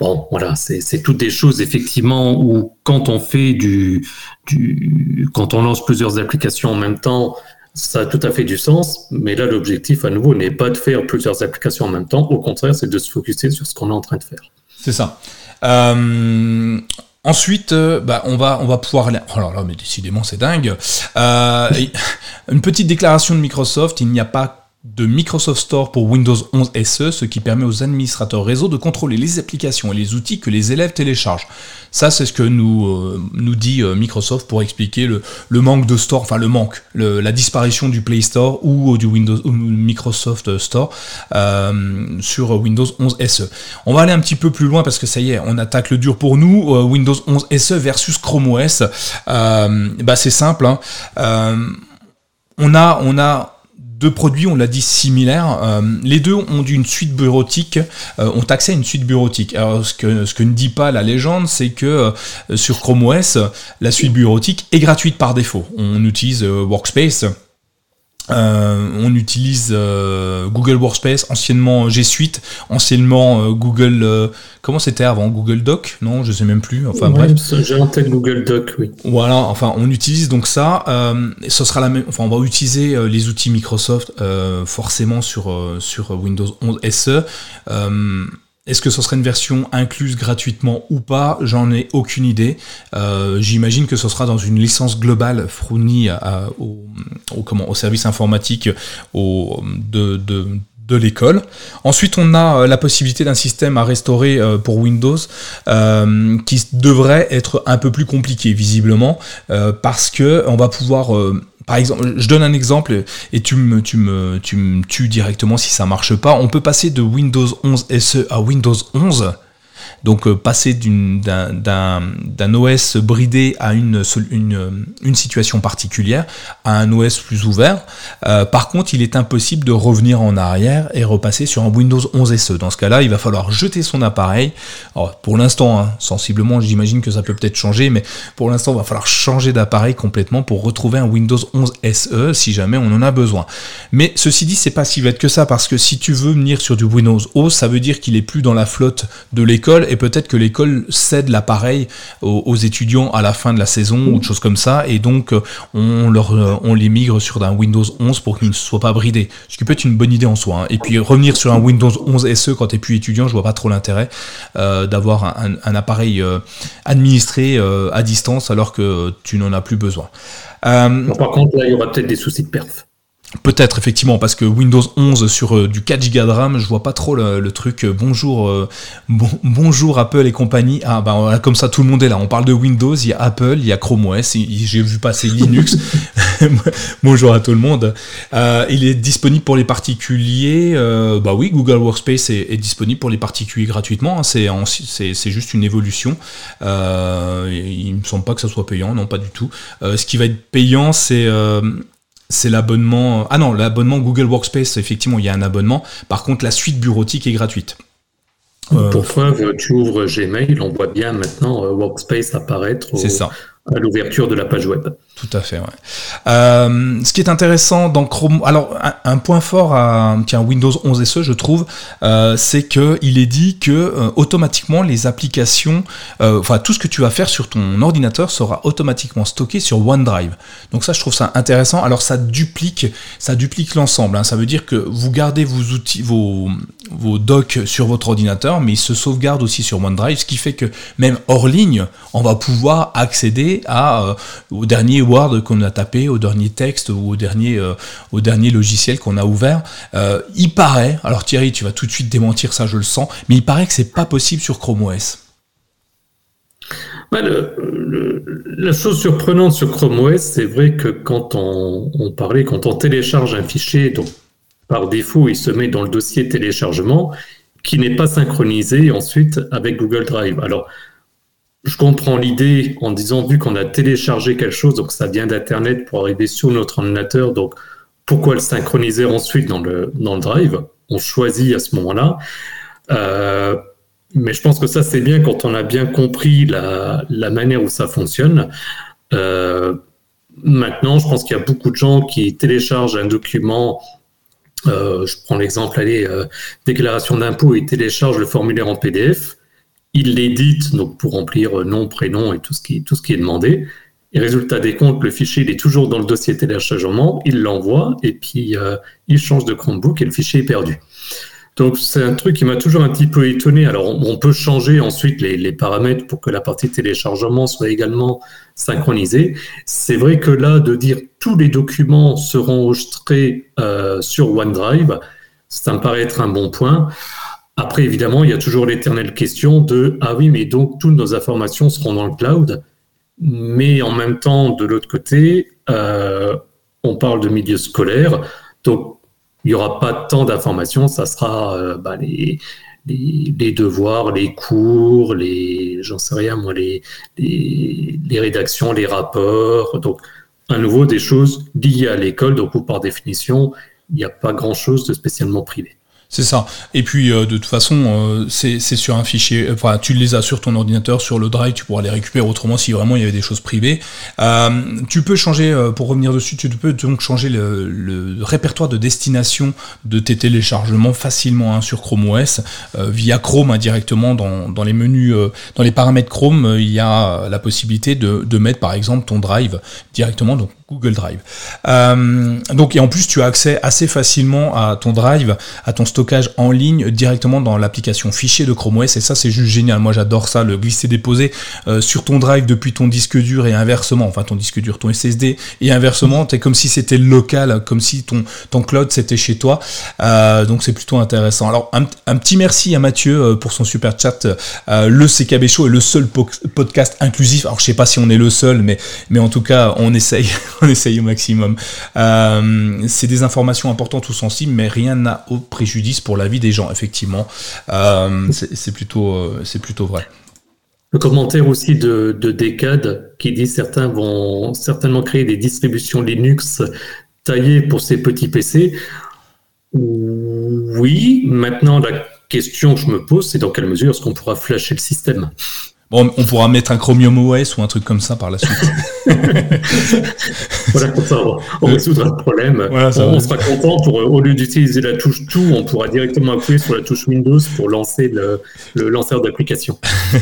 Bon, voilà, c'est toutes des choses effectivement où quand on fait du, quand on lance plusieurs applications en même temps, ça a tout à fait du sens. Mais là, l'objectif à nouveau n'est pas de faire plusieurs applications en même temps. Au contraire, c'est de se focuser sur ce qu'on est en train de faire. C'est ça. Euh, ensuite, euh, bah, on va on va pouvoir aller. Oh là là, mais décidément, c'est dingue. Euh, une petite déclaration de Microsoft. Il n'y a pas de Microsoft Store pour Windows 11 SE, ce qui permet aux administrateurs réseau de contrôler les applications et les outils que les élèves téléchargent. Ça, c'est ce que nous, euh, dit euh, Microsoft pour expliquer le, manque de store, enfin le manque, la disparition du Play Store ou du Windows Microsoft Store euh, sur Windows 11 SE. On va aller un petit peu plus loin parce que ça y est, on attaque le dur pour nous. Windows 11 SE versus Chrome OS, bah c'est simple. Hein. on a deux produits, on l'a dit, similaires. Euh, les deux ont une suite bureautique, euh, ont accès à une suite bureautique. Alors, ce que, ce que ne dit pas la légende, c'est que euh, sur Chrome OS, la suite bureautique est gratuite par défaut. On utilise Workspace euh, on utilise euh, Google Workspace, anciennement G Suite, anciennement euh, Google. comment c'était avant? Google Doc? Non, je sais même plus. Enfin bref. J'ai en tête Google Doc, oui. Voilà. Enfin, on utilise donc ça. ce sera la même. Enfin, on va utiliser les outils Microsoft forcément sur sur Windows 11 SE. Est-ce que ce serait une version incluse gratuitement ou pas? J'en ai aucune idée. Euh, j'imagine que ce sera dans une licence globale fournie au, au service informatique de, de, l'école. Ensuite, on a euh, la possibilité d'un système à restaurer euh, pour Windows qui devrait être un peu plus compliqué visiblement parce que on va pouvoir par exemple, je donne un exemple et tu me, tu me, tu me tues directement si ça marche pas. On peut passer de Windows 11 SE à Windows 11 donc euh, passer d'un OS bridé à une, situation particulière, à un OS plus ouvert. Euh, par contre, il est impossible de revenir en arrière et repasser sur un Windows 11 SE. Dans ce cas-là, il va falloir jeter son appareil. Pour l'instant, hein, sensiblement, j'imagine que ça peut peut-être changer, mais pour l'instant, il va falloir changer d'appareil complètement pour retrouver un Windows 11 SE si jamais on en a besoin. Mais ceci dit, c'est pas si bête que ça parce que si tu veux venir sur du Windows 11, ça veut dire qu'il est plus dans la flotte de l'école et peut-être que l'école cède l'appareil aux, étudiants à la fin de la saison ou de choses comme ça, et donc euh, on, leur, euh, les migre sur un Windows 11 pour qu'ils ne soient pas bridés. Ce qui peut être une bonne idée en soi. Hein. Et puis revenir sur un Windows 11 SE quand tu es plus étudiant, je vois pas trop l'intérêt euh, d'avoir un, appareil administré à distance alors que tu n'en as plus besoin. par contre, il y aura peut-être des soucis de perf. Peut-être effectivement parce que Windows 11 sur euh, du 4 Go de RAM, je vois pas trop le, truc. Euh, bonjour, euh, bonjour Apple et compagnie. Ah bah comme ça tout le monde est là. On parle de Windows, il y a Apple, il y a Chrome OS, j'ai vu passer Linux. bonjour à tout le monde. il est disponible pour les particuliers. bah oui, Google Workspace est, disponible pour les particuliers gratuitement. Hein. C'est c'est juste une évolution. il me semble pas que ça soit payant, non pas du tout. ce qui va être payant, c'est c'est l'abonnement. Ah non, l'abonnement Google Workspace, effectivement, il y a un abonnement. Par contre, la suite bureautique est gratuite. Pour preuve, tu ouvres Gmail, on voit bien maintenant euh, Workspace apparaître. Ça à l'ouverture de la page web. Tout à fait, ouais. Euh, ce qui est intéressant dans Chrome, alors un, point fort à tiens, Windows 11 SE, je trouve, euh, c'est que il est dit que euh, automatiquement les applications, enfin tout ce que tu vas faire sur ton ordinateur sera automatiquement stocké sur OneDrive. Donc ça, je trouve ça intéressant. Alors ça duplique, ça duplique l'ensemble. Hein. Ça veut dire que vous gardez vos outils, vos vos docs sur votre ordinateur, mais ils se sauvegardent aussi sur OneDrive, ce qui fait que même hors ligne, on va pouvoir accéder à, au dernier Word qu'on a tapé, au dernier texte ou au dernier, dernier logiciel qu'on a ouvert. il paraît, alors Thierry, tu vas tout de suite démentir ça, je le sens, mais il paraît que c'est pas possible sur Chrome OS. Bah, la chose surprenante sur Chrome OS, c'est vrai que quand on, on, parlait, quand on télécharge un fichier, donc par défaut, il se met dans le dossier téléchargement, qui n'est pas synchronisé ensuite avec Google Drive. Alors, je comprends l'idée en disant, vu qu'on a téléchargé quelque chose, donc ça vient d'Internet pour arriver sur notre ordinateur, donc pourquoi le synchroniser ensuite dans le, dans le Drive? On choisit à ce moment-là. Euh, mais je pense que ça, c'est bien quand on a bien compris la, la manière où ça fonctionne. Euh, maintenant, je pense qu'il y a beaucoup de gens qui téléchargent un document. Euh, je prends l'exemple, allez, euh, déclaration d'impôt, ils téléchargent le formulaire en PDF, ils l'éditent donc pour remplir nom, prénom et tout ce qui, tout ce qui est demandé. Et résultat des comptes, le fichier il est toujours dans le dossier téléchargement, il l'envoie et puis euh, il change de Chromebook et le fichier est perdu. Donc c'est un truc qui m'a toujours un petit peu étonné. Alors on, peut changer ensuite les, paramètres pour que la partie téléchargement soit également synchronisée. C'est vrai que là, de dire tous les documents seront enregistrés euh, sur OneDrive, ça me paraît être un bon point. Après, évidemment, il y a toujours l'éternelle question de ah oui, mais donc toutes nos informations seront dans le cloud. Mais en même temps, de l'autre côté, euh, on parle de milieu scolaire. Donc il n'y aura pas tant d'informations, ça sera euh, bah, les, devoirs, les cours, les, j'en sais rien moi, les, rédactions, les rapports. Donc, à nouveau, des choses liées à l'école, donc par définition, il n'y a pas grand-chose de spécialement privé. C'est ça. Et puis euh, de toute façon, euh, c'est sur un fichier. Enfin, tu les as sur ton ordinateur, sur le drive, tu pourras les récupérer autrement si vraiment il y avait des choses privées. Euh, tu peux changer, pour revenir dessus, tu peux donc changer le, répertoire de destination de tes téléchargements facilement hein, sur Chrome OS via Chrome indirectement hein, dans, les menus, dans les paramètres Chrome, il y a la possibilité de, de mettre par exemple ton drive directement. Google Drive. Euh, donc et en plus tu as accès assez facilement à ton Drive, à ton stockage en ligne directement dans l'application fichier de Chrome OS et ça c'est juste génial. Moi j'adore ça, le glisser déposer euh, sur ton Drive depuis ton disque dur et inversement, enfin ton disque dur, ton SSD et inversement, c'est comme si c'était local, comme si ton ton cloud c'était chez toi. Euh, donc c'est plutôt intéressant. Alors un, petit merci à Mathieu pour son super chat. le CKB Show est le seul podcast inclusif. Alors je sais pas si on est le seul, mais mais en tout cas on essaye on essaye au maximum. Euh, c'est des informations importantes ou sensibles, mais rien n'a au préjudice pour la vie des gens, effectivement. Euh, c'est plutôt, euh, c'est plutôt vrai. Le commentaire aussi de, de Decade qui dit certains vont certainement créer des distributions Linux taillées pour ces petits PC. Oui, maintenant la question que je me pose, c'est dans quelle mesure est-ce qu'on pourra flasher le système? On pourra mettre un Chromium OS ou un truc comme ça par la suite. voilà, comme ça, on, résoudra le problème. on, sera content pour, au lieu d'utiliser la touche tout, on pourra directement appuyer sur la touche Windows pour lancer le, lanceur d'application.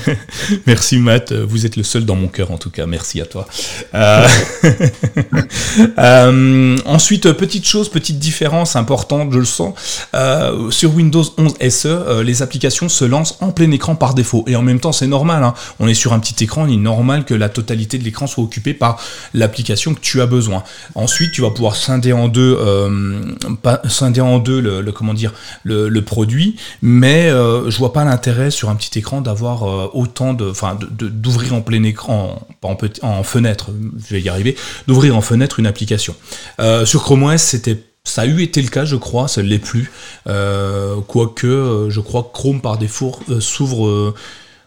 Merci Matt, vous êtes le seul dans mon cœur en tout cas. Merci à toi. Euh, euh, ensuite, petite chose, petite différence importante, je le sens. Euh, sur Windows 11 SE, les applications se lancent en plein écran par défaut. Et en même temps, c'est normal. Hein on est sur un petit écran, il est normal que la totalité de l'écran soit occupée par l'application que tu as besoin. Ensuite, tu vas pouvoir scinder en deux, euh, scinder en deux le, produit, mais euh, je vois pas l'intérêt sur un petit écran d'avoir euh, autant enfin, d'ouvrir en plein écran, en, en, fenêtre, je vais y arriver, d'ouvrir en fenêtre une application. sur Chrome OS, c'était ça a eu été le cas, je crois, ça ne l'est plus. quoique, je crois que Chrome par défaut s'ouvre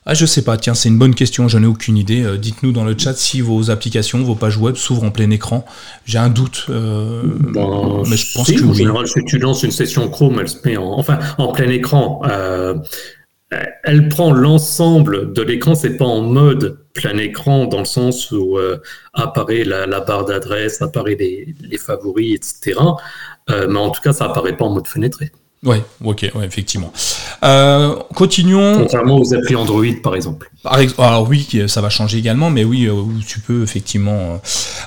ah, je sais pas, tiens, c'est une bonne question, j'en ai aucune idée. Euh, dites-nous dans le chat si vos applications, vos pages web s'ouvrent en plein écran. J'ai un doute, euh, ben, mais je pense que en général, si tu lances une session Chrome, elle se met en, enfin, en plein écran. Euh, elle prend l'ensemble de l'écran, c'est pas en mode plein écran dans le sens où apparaît la, barre d'adresse, apparaît les, les, favoris, etc. mais en tout cas, ça apparaît pas en mode fenêtré. Ouais, ok, ouais, effectivement. Euh, continuons. Contrairement aux applis Android, par exemple. alors oui, ça va changer également, mais oui, euh, tu peux effectivement.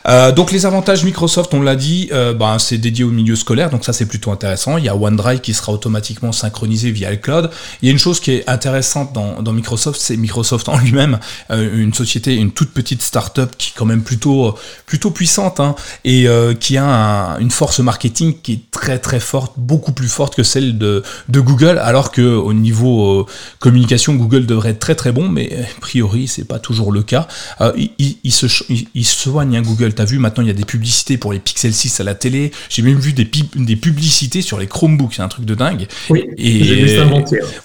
Euh, donc les avantages Microsoft, on l'a dit, ben, c'est dédié au milieu scolaire, donc ça c'est plutôt intéressant. Il y a OneDrive qui sera automatiquement synchronisé via le cloud. Il y a une chose qui est intéressante dans, dans Microsoft, c'est Microsoft en lui-même, une société, une toute petite start-up qui est quand même plutôt, plutôt puissante hein, et qui a une force marketing qui est très très forte, beaucoup plus forte que celle de, Google, alors que au niveau euh, communication, Google devrait être très très bon, mais a priori c'est pas toujours le cas. Euh, il, se, il, soigne hein, Google. T'as vu maintenant il y a des publicités pour les Pixel 6 à la télé. J'ai même vu des, des publicités sur les Chromebooks, c'est un truc de dingue. Oui, et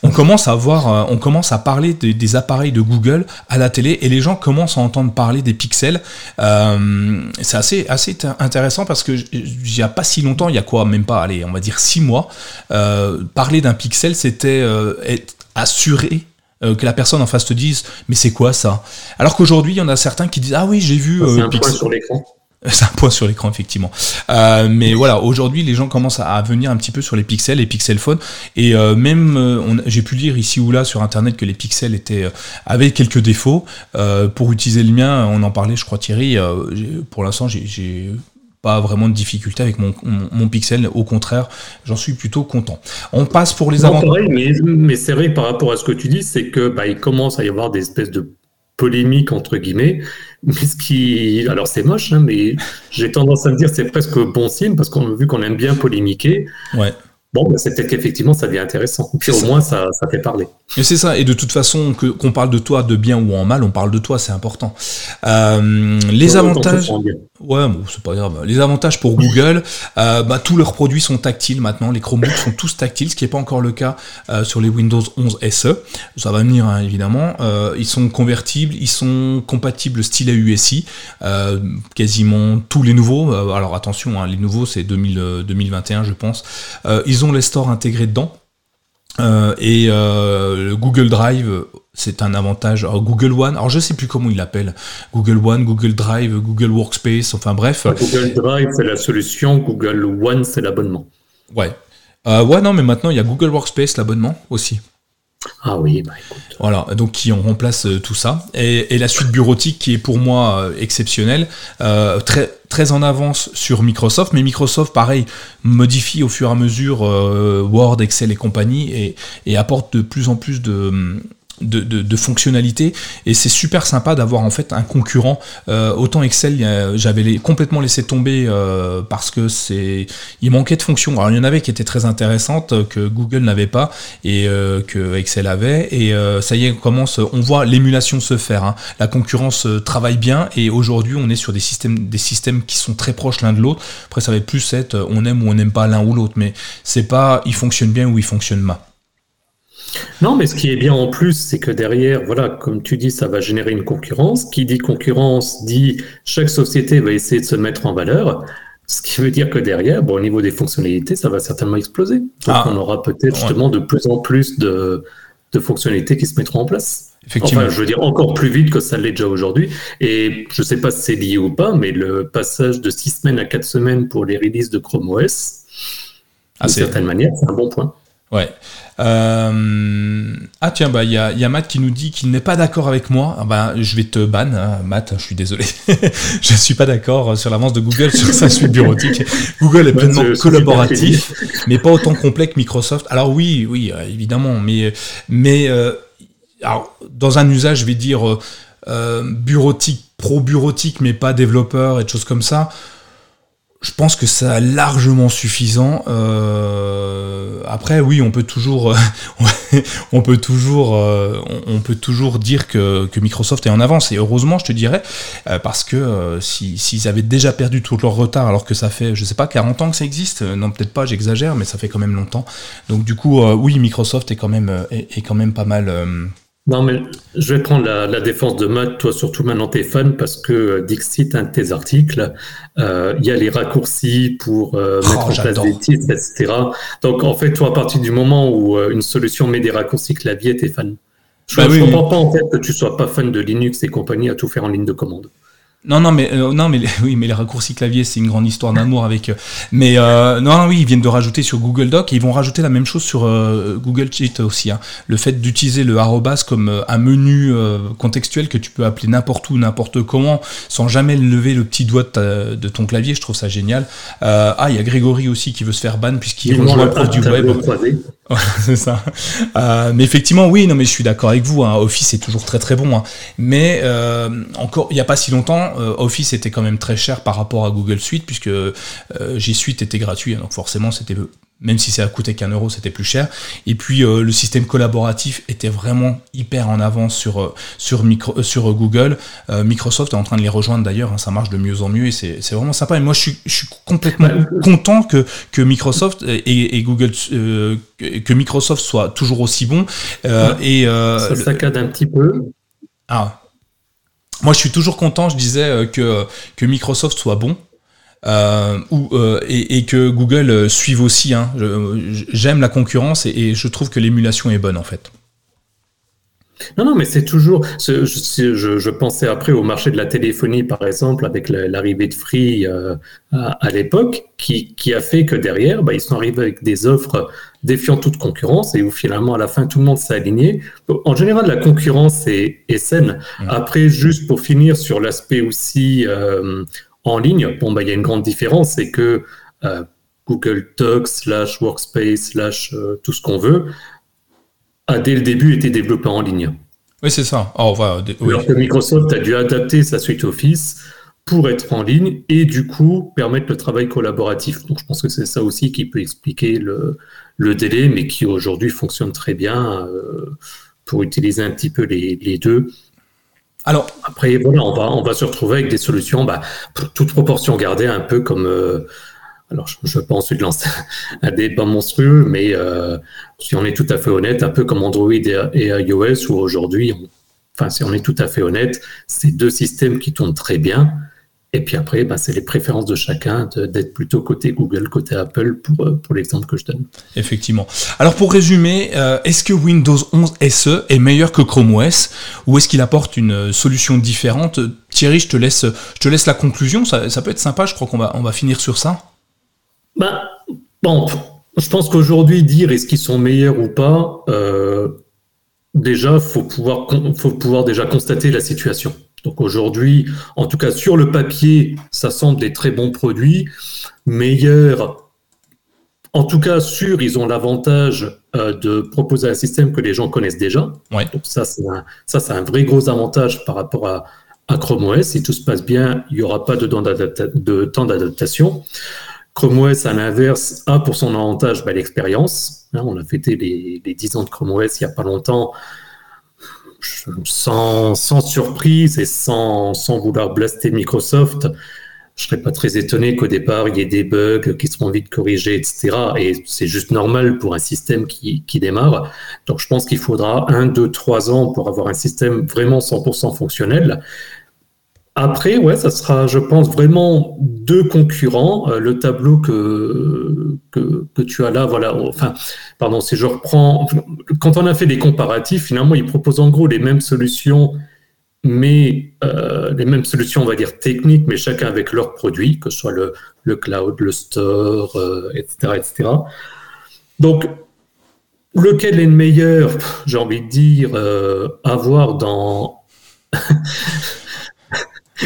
on commence à voir, euh, on commence à parler des, appareils de Google à la télé et les gens commencent à entendre parler des pixels. c'est assez assez intéressant parce que il y a pas si longtemps, il y a quoi, même pas, allez, on va dire six mois. Euh, parler d'un pixel, c'était euh, être assuré euh, que la personne en face te dise mais c'est quoi ça? Alors qu'aujourd'hui, il y en a certains qui disent ah oui, j'ai vu c'est un point sur l'écran. C'est un point sur l'écran effectivement. mais voilà, aujourd'hui les gens commencent à, venir un petit peu sur les pixels, les pixel phones, et même j'ai pu lire ici ou là sur internet que les pixels étaient avaient quelques défauts. pour utiliser le mien, on en parlait, je crois Thierry. pour l'instant, j'ai pas vraiment de difficulté avec mon, mon, Pixel. Au contraire, j'en suis plutôt content. On passe pour les avantages. Mais, mais c'est vrai par rapport à ce que tu dis, c'est que bah, il commence à y avoir des espèces de polémiques entre guillemets. Mais ce qui, alors c'est moche, hein, mais j'ai tendance à me dire c'est presque bon signe parce qu'on a vu qu'on aime bien polémiquer. Ouais. Bon, bah, c'est peut-être qu'effectivement, ça devient intéressant. Puis au moins, ça, ça, fait parler. Et c'est ça. Et de toute façon, que, qu'on parle de toi de bien ou en mal, on parle de toi, c'est important. Euh, les avantages. Ouais, bon, c'est pas grave. Les avantages pour Google, euh, bah, tous leurs produits sont tactiles maintenant. Les Chromebooks sont tous tactiles, ce qui n'est pas encore le cas euh, sur les Windows 11 SE. Ça va venir, hein, évidemment. Euh, ils sont convertibles, ils sont compatibles style USI. Quasiment tous les nouveaux. Alors attention, hein, les nouveaux, c'est 2021, je pense. ils les stores intégrés dedans. Et le Google Drive, c'est un avantage. Google One, alors je sais plus comment il l'appelle. Google One, Google Drive, Google Workspace, enfin bref. Google Drive, c'est la solution. Google One, c'est l'abonnement. Ouais. Euh, ouais, non, mais maintenant, il y a Google Workspace, l'abonnement aussi. Ah oui, bah écoute. Voilà, donc qui on remplace euh, tout ça. Et, la suite bureautique qui est pour moi euh, exceptionnelle, euh, très, très en avance sur Microsoft, mais Microsoft, pareil, modifie au fur et à mesure Word, Excel et compagnie et, et apporte de plus en plus de de, de, fonctionnalités et c'est super sympa d'avoir en fait un concurrent. Euh, autant Excel, j'avais complètement laissé tomber euh, parce que c'est il manquait de fonctions. Alors il y en avait qui étaient très intéressantes euh, que Google n'avait pas et que Excel avait. Et ça y est, on commence, on voit l'émulation se faire. Hein. La concurrence travaille bien et aujourd'hui on est sur des systèmes, des systèmes qui sont très proches l'un de l'autre. Après ça va plus être on aime ou on n'aime pas l'un ou l'autre, mais c'est pas il fonctionne bien ou il fonctionne mal. Non, mais ce qui est bien en plus, c'est que derrière, voilà, comme tu dis, ça va générer une concurrence. Qui dit concurrence dit chaque société va essayer de se mettre en valeur. Ce qui veut dire que derrière, bon, au niveau des fonctionnalités, ça va certainement exploser. Donc ah. on aura peut-être justement de plus en plus de, fonctionnalités qui se mettront en place. Effectivement. Enfin, je veux dire encore plus vite que ça l'est déjà aujourd'hui. Et je ne sais pas si c'est lié ou pas, mais le passage de 6 semaines à 4 semaines pour les releases de Chrome OS, ah, d'une certaine manière, c'est un bon point. Ouais. Euh, ah tiens, bah il y a, y a, Matt qui nous dit qu'il n'est pas d'accord avec moi. Ah, bah, je vais te ban, hein, Matt. Je suis désolé. je suis pas d'accord sur l'avance de Google sur sa suite bureautique. Google est pleinement collaboratif, mais pas autant complet que Microsoft. Alors oui, oui, euh, évidemment, mais mais euh, alors, dans un usage, je vais dire euh, bureautique, pro-bureautique, mais pas développeur et des choses comme ça je pense que c'est largement suffisant. Euh, après, oui, on peut toujours, on peut toujours, euh, on peut toujours dire que, Microsoft est en avance. Et heureusement, je te dirais, euh, parce que s'ils avaient déjà perdu tout leur retard, alors que ça fait, je sais pas, 40 ans que ça existe, non peut-être pas, j'exagère, mais ça fait quand même longtemps. Donc du coup, oui, Microsoft est quand même, est quand même pas mal non, mais je vais prendre la, défense de Matt, toi surtout maintenant t'es fan, parce que euh, Dixit, un de tes articles, euh, il y a les raccourcis pour euh, oh, mettre en place des titres, etc. Donc en fait, toi, à partir du moment où une solution met des raccourcis clavier, t'es fan. Je ne bah comprends pas en fait que tu sois pas fan de Linux et compagnie à tout faire en ligne de commande. Non, non, mais euh, non, mais oui, mais les raccourcis clavier, c'est une grande histoire d'amour avec. Euh, mais euh, non, oui, ils viennent de rajouter sur Google Doc et ils vont rajouter la même chose sur Google Sheet aussi. Hein. Le fait d'utiliser le arrobas comme un menu contextuel que tu peux appeler n'importe où, n'importe comment, sans jamais lever le petit doigt de, ton clavier, je trouve ça génial. ah, il y a Grégory aussi qui veut se faire ban puisqu'il rejoint le prof du web. c'est ça. mais effectivement, oui, non, mais je suis d'accord avec vous. Hein. Office est toujours très très bon, hein. mais encore, il n'y a pas si longtemps euh, Office était quand même très cher par rapport à Google Suite, puisque euh, G Suite était gratuit, hein, donc forcément c'était même si ça a coûté qu'un euro, c'était plus cher. Et puis euh, le système collaboratif était vraiment hyper en avance sur, sur, micro, sur Google. Microsoft est en train de les rejoindre d'ailleurs, hein, ça marche de mieux en mieux et c'est vraiment sympa. Et moi je suis, je suis complètement content que, que Microsoft et, Google que Microsoft soit toujours aussi bon. et, ça saccade un petit peu. Ah, moi, je suis toujours content, je disais, euh, que, que Microsoft soit bon. Euh, ou, euh, et, que Google suive aussi. Hein. J'aime la concurrence et, je trouve que l'émulation est bonne en fait. Non, non, mais c'est toujours. Je, je, pensais après au marché de la téléphonie, par exemple, avec l'arrivée de Free à, l'époque, qui, qui, a fait que derrière, bah, ils sont arrivés avec des offres défiant toute concurrence et où finalement à la fin tout le monde s'est aligné. En général, la concurrence est, saine. Après, juste pour finir sur l'aspect aussi euh, en ligne, bon, bah, il y a une grande différence, c'est que euh, Google Docs, slash Workspace, slash euh, tout ce qu'on veut, a dès le début été développé en ligne. Oui, c'est ça. Oh, Alors que Microsoft a dû adapter sa suite Office pour être en ligne et du coup permettre le travail collaboratif. Donc je pense que c'est ça aussi qui peut expliquer le, le délai, mais qui aujourd'hui fonctionne très bien euh, pour utiliser un petit peu les, les, deux. Alors après, voilà, on va, on va se retrouver avec des solutions, bah, toute proportion gardée, un peu comme. Euh, alors, je, je pense ensuite lancer un débat monstrueux, mais euh, si on est tout à fait honnête, un peu comme Android et, et iOS, où aujourd'hui, enfin, si on est tout à fait honnête, c'est deux systèmes qui tournent très bien. Et puis après, bah, c'est les préférences de chacun d'être plutôt côté Google, côté Apple, pour, euh, pour l'exemple que je donne. Effectivement. Alors pour résumer, euh, est-ce que Windows 11 SE est meilleur que Chrome OS ou est-ce qu'il apporte une euh, solution différente? Thierry, je te laisse, je te laisse la conclusion. Ça, ça peut être sympa. Je crois qu'on va, on va finir sur ça. Bah, bon, je pense qu'aujourd'hui, dire est-ce qu'ils sont meilleurs ou pas, euh, déjà, faut pouvoir, faut pouvoir déjà constater la situation. Donc aujourd'hui, en tout cas sur le papier, ça semble des très bons produits, meilleurs. En tout cas, sûr, ils ont l'avantage euh, de proposer un système que les gens connaissent déjà. Donc ça, c'est un, ça, c'est un vrai gros avantage par rapport à, Chrome OS. Si tout se passe bien, il n'y aura pas de temps d'adaptation. Chrome OS, à l'inverse, a pour son avantage bah, l'expérience. Hein, on a fêté les, les 10 ans de Chrome OS il n'y a pas longtemps sans, surprise et sans, vouloir blaster Microsoft, je serais pas très étonné qu'au départ, il y ait des bugs qui seront vite corrigés, etc. Et c'est juste normal pour un système qui, qui démarre. Donc, je pense qu'il faudra un, deux, trois ans pour avoir un système vraiment 100% fonctionnel. Après, ouais, ça sera, je pense, vraiment deux concurrents. Euh, le tableau que, que, tu as là, voilà, enfin, pardon, si je reprends, quand on a fait des comparatifs, finalement, ils proposent en gros les mêmes solutions, mais euh, les mêmes solutions, on va dire techniques, mais chacun avec leurs produits, que ce soit le, le cloud, le store, etc., euh, etc. Donc, lequel est le meilleur? J'ai envie de dire, avoir dans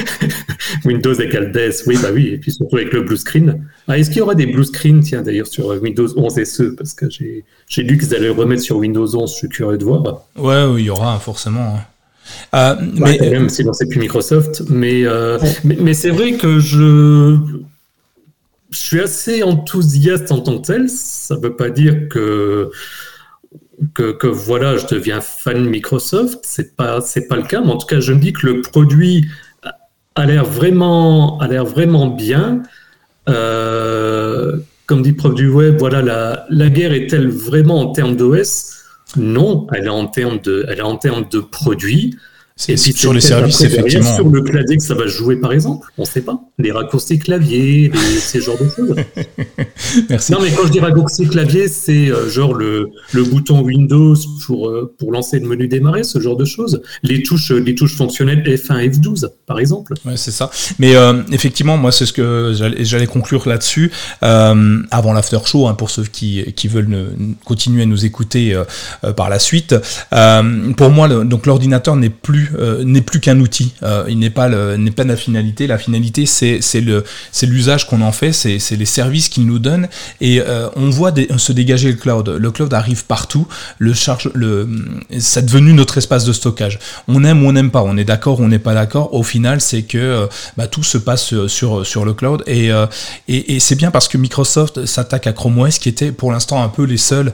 Windows égale Death, oui, bah oui, et puis surtout avec le blue screen. Ah, est-ce qu'il y aura des blue screen, tiens, d'ailleurs, sur Windows 11 SE Parce que j'ai lu qu'ils allaient le remettre sur Windows 11, je suis curieux de voir. Ouais, oui, il y aura, forcément. Euh, mais même si c'est plus Microsoft, euh, mais, mais, c'est vrai que je, je suis assez enthousiaste en tant que tel. Ça ne veut pas dire que que, que, voilà, je deviens fan de Microsoft. C'est pas, c'est pas le cas, mais en tout cas, je me dis que le produit a l'air vraiment, vraiment bien. Euh, comme dit prof du web, voilà, la, guerre est-elle vraiment en termes d'OS Non, elle est en termes de produits. Et sur les services, effectivement. Sur le clavier que ça va jouer, par exemple, on ne sait pas. Les raccourcis clavier, ces genres de choses. Merci. Non, mais quand je dis raccourci clavier, c'est euh, genre le, le, bouton Windows pour, euh, pour lancer le menu démarrer, ce genre de choses. Les touches, les touches fonctionnelles F1, F12, par exemple. Ouais, c'est ça. Mais euh, effectivement, moi, c'est ce que j'allais conclure là-dessus. avant l'after show, hein, pour ceux qui, qui veulent continuer à nous écouter par la suite. pour moi, le, donc l'ordinateur n'est plus euh, n'est plus qu'un outil. Euh, il n'est pas pas la finalité. La finalité, c'est l'usage qu'on en fait, c'est les services qu'il nous donne. Et euh, on voit se dégager le cloud. Le cloud arrive partout. Le charge le c'est devenu notre espace de stockage. On aime ou on n'aime pas. On est d'accord ou on n'est pas d'accord. Au final, c'est que bah, tout se passe sur sur le cloud. Et et, c'est bien parce que Microsoft s'attaque à Chrome OS, qui était pour l'instant un peu les seuls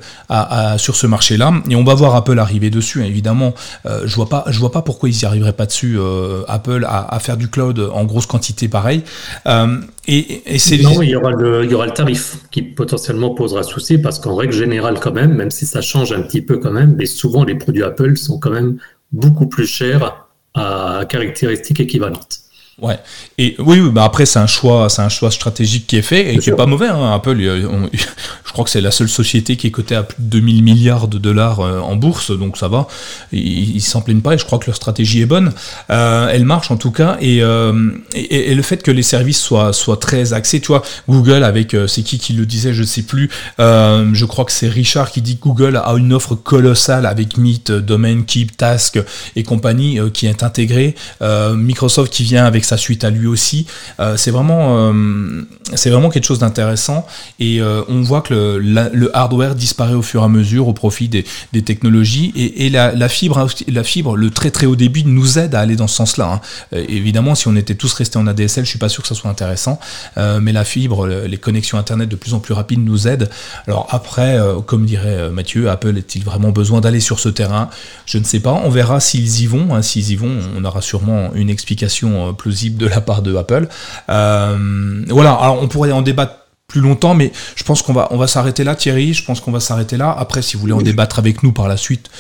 sur ce marché-là. Et on va voir Apple arriver dessus. Évidemment, je vois pas je vois pas pourquoi ils n'y arriveraient pas dessus, euh, Apple, à, faire du cloud en grosse quantité pareil. Euh, et, c'est non, il y, aura le, il y aura le tarif qui potentiellement posera souci parce qu'en règle générale quand même, même si ça change un petit peu quand même, mais souvent les produits Apple sont quand même beaucoup plus chers à caractéristiques équivalentes. Ouais. Et oui, oui bah après c'est un choix, c'est un choix stratégique qui est fait et qui est pas mauvais. Hein. Apple, je crois que c'est la seule société qui est cotée à plus de 2000 milliards de dollars euh, en bourse, donc ça va. Ils s'en plaignent pas et je crois que leur stratégie est bonne. Euh, elle marche en tout cas euh, et, et, le fait que les services soient soient très axés, tu vois, Google avec c'est qui qui le disait, je sais plus. je crois que c'est Richard qui dit que Google a une offre colossale avec Meet, Domain, Keep, Task et compagnie qui est intégrée. Microsoft qui vient avec sa suite à lui aussi. Euh, c'est vraiment, euh, c'est vraiment quelque chose d'intéressant et euh, on voit que le, hardware disparaît au fur et à mesure au profit des, technologies et, la, fibre, la fibre, le très très haut débit nous aide à aller dans ce sens-là. Hein. évidemment, si on était tous restés en ADSL, je suis pas sûr que ça soit intéressant, mais la fibre, les connexions internet de plus en plus rapides nous aident. Alors après, comme dirait Mathieu, Apple est-il vraiment besoin d'aller sur ce terrain? Je ne sais pas. On verra s'ils y vont. Hein. S'ils y vont, on aura sûrement une explication plus de la part de Apple. Euh, voilà, alors on pourrait en débattre plus longtemps, mais je pense qu'on va, on va s'arrêter là, Thierry. Je pense qu'on va s'arrêter là. Après, si vous voulez en débattre avec nous par la suite,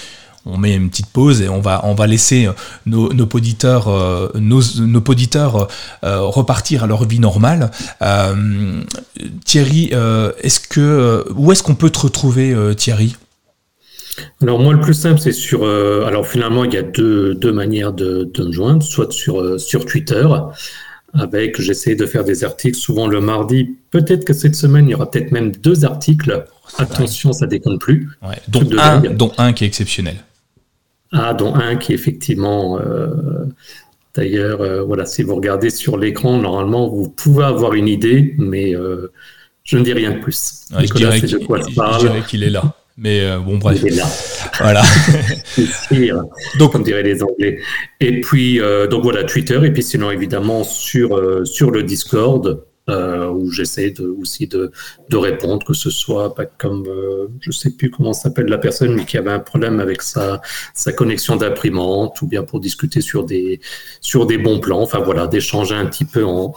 on met une petite pause et on va, on va laisser nos, nos auditeurs, euh, nos, nos auditeurs euh, repartir à leur vie normale. Thierry, est-ce que, où est-ce qu'on peut te retrouver, Thierry? Alors moi, le plus simple, c'est sur... Euh, alors finalement, il y a deux, deux manières de, de, me joindre, soit sur, euh, sur Twitter, avec, j'essaie de faire des articles souvent le mardi. Peut-être que cette semaine, il y aura peut-être même deux articles. Attention, ça déconne plus. Ouais, dont, un, dont, un, qui est exceptionnel. Ah, dont un qui effectivement... Euh, D'ailleurs, voilà, si vous regardez sur l'écran, normalement, vous pouvez avoir une idée, mais je ne dis rien de plus. je dirais qu'il est là. Mais euh, bon, bref. Voilà. donc, comme diraient les Anglais. Et puis, euh, donc voilà, Twitter. Et puis sinon, évidemment, sur, euh, sur le Discord, où j'essaie de, aussi de, de, répondre, que ce soit pas comme, je sais plus comment s'appelle la personne, mais qui avait un problème avec sa, sa connexion d'imprimante, ou bien pour discuter sur des, sur des bons plans. Enfin voilà, d'échanger un petit peu en,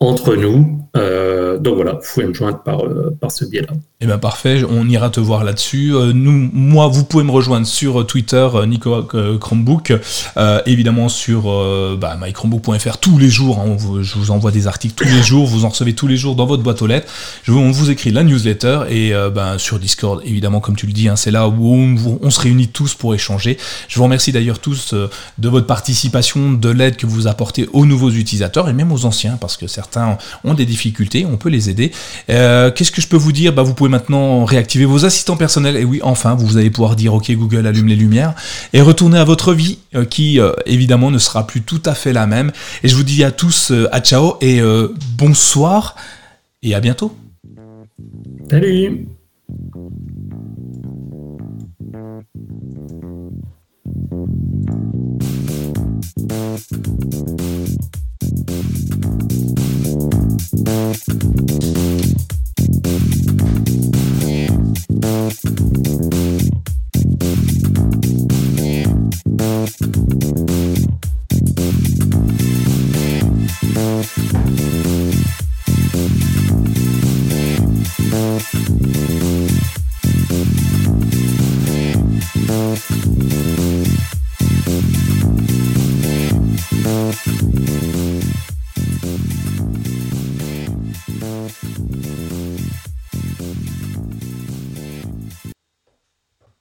entre nous. Euh, donc voilà, vous pouvez me joindre par, euh, par ce biais-là. Eh bien parfait, on ira te voir là-dessus. Euh, nous, moi, vous pouvez me rejoindre sur Twitter, Nico Chromebook, évidemment sur bah, mychromebook.fr tous les jours. Hein, je vous envoie des articles tous les jours, vous en recevez tous les jours dans votre boîte aux lettres. Je, on vous écrit la newsletter et ben, sur Discord, évidemment, comme tu le dis, hein, c'est là où on, on, se réunit tous pour échanger. Je vous remercie d'ailleurs tous de votre participation, de l'aide que vous apportez aux nouveaux utilisateurs et même aux anciens, parce que certains ont des difficultés, on peut les aider. Euh, qu'est-ce que je peux vous dire? Bah, Vous pouvez maintenant réactiver vos assistants personnels, et oui, enfin, vous allez pouvoir dire, ok Google, allume les lumières, et retourner à votre vie, euh, qui euh, évidemment ne sera plus tout à fait la même. Et je vous dis à tous, à ciao, et bonsoir, et à bientôt. Salut Boop.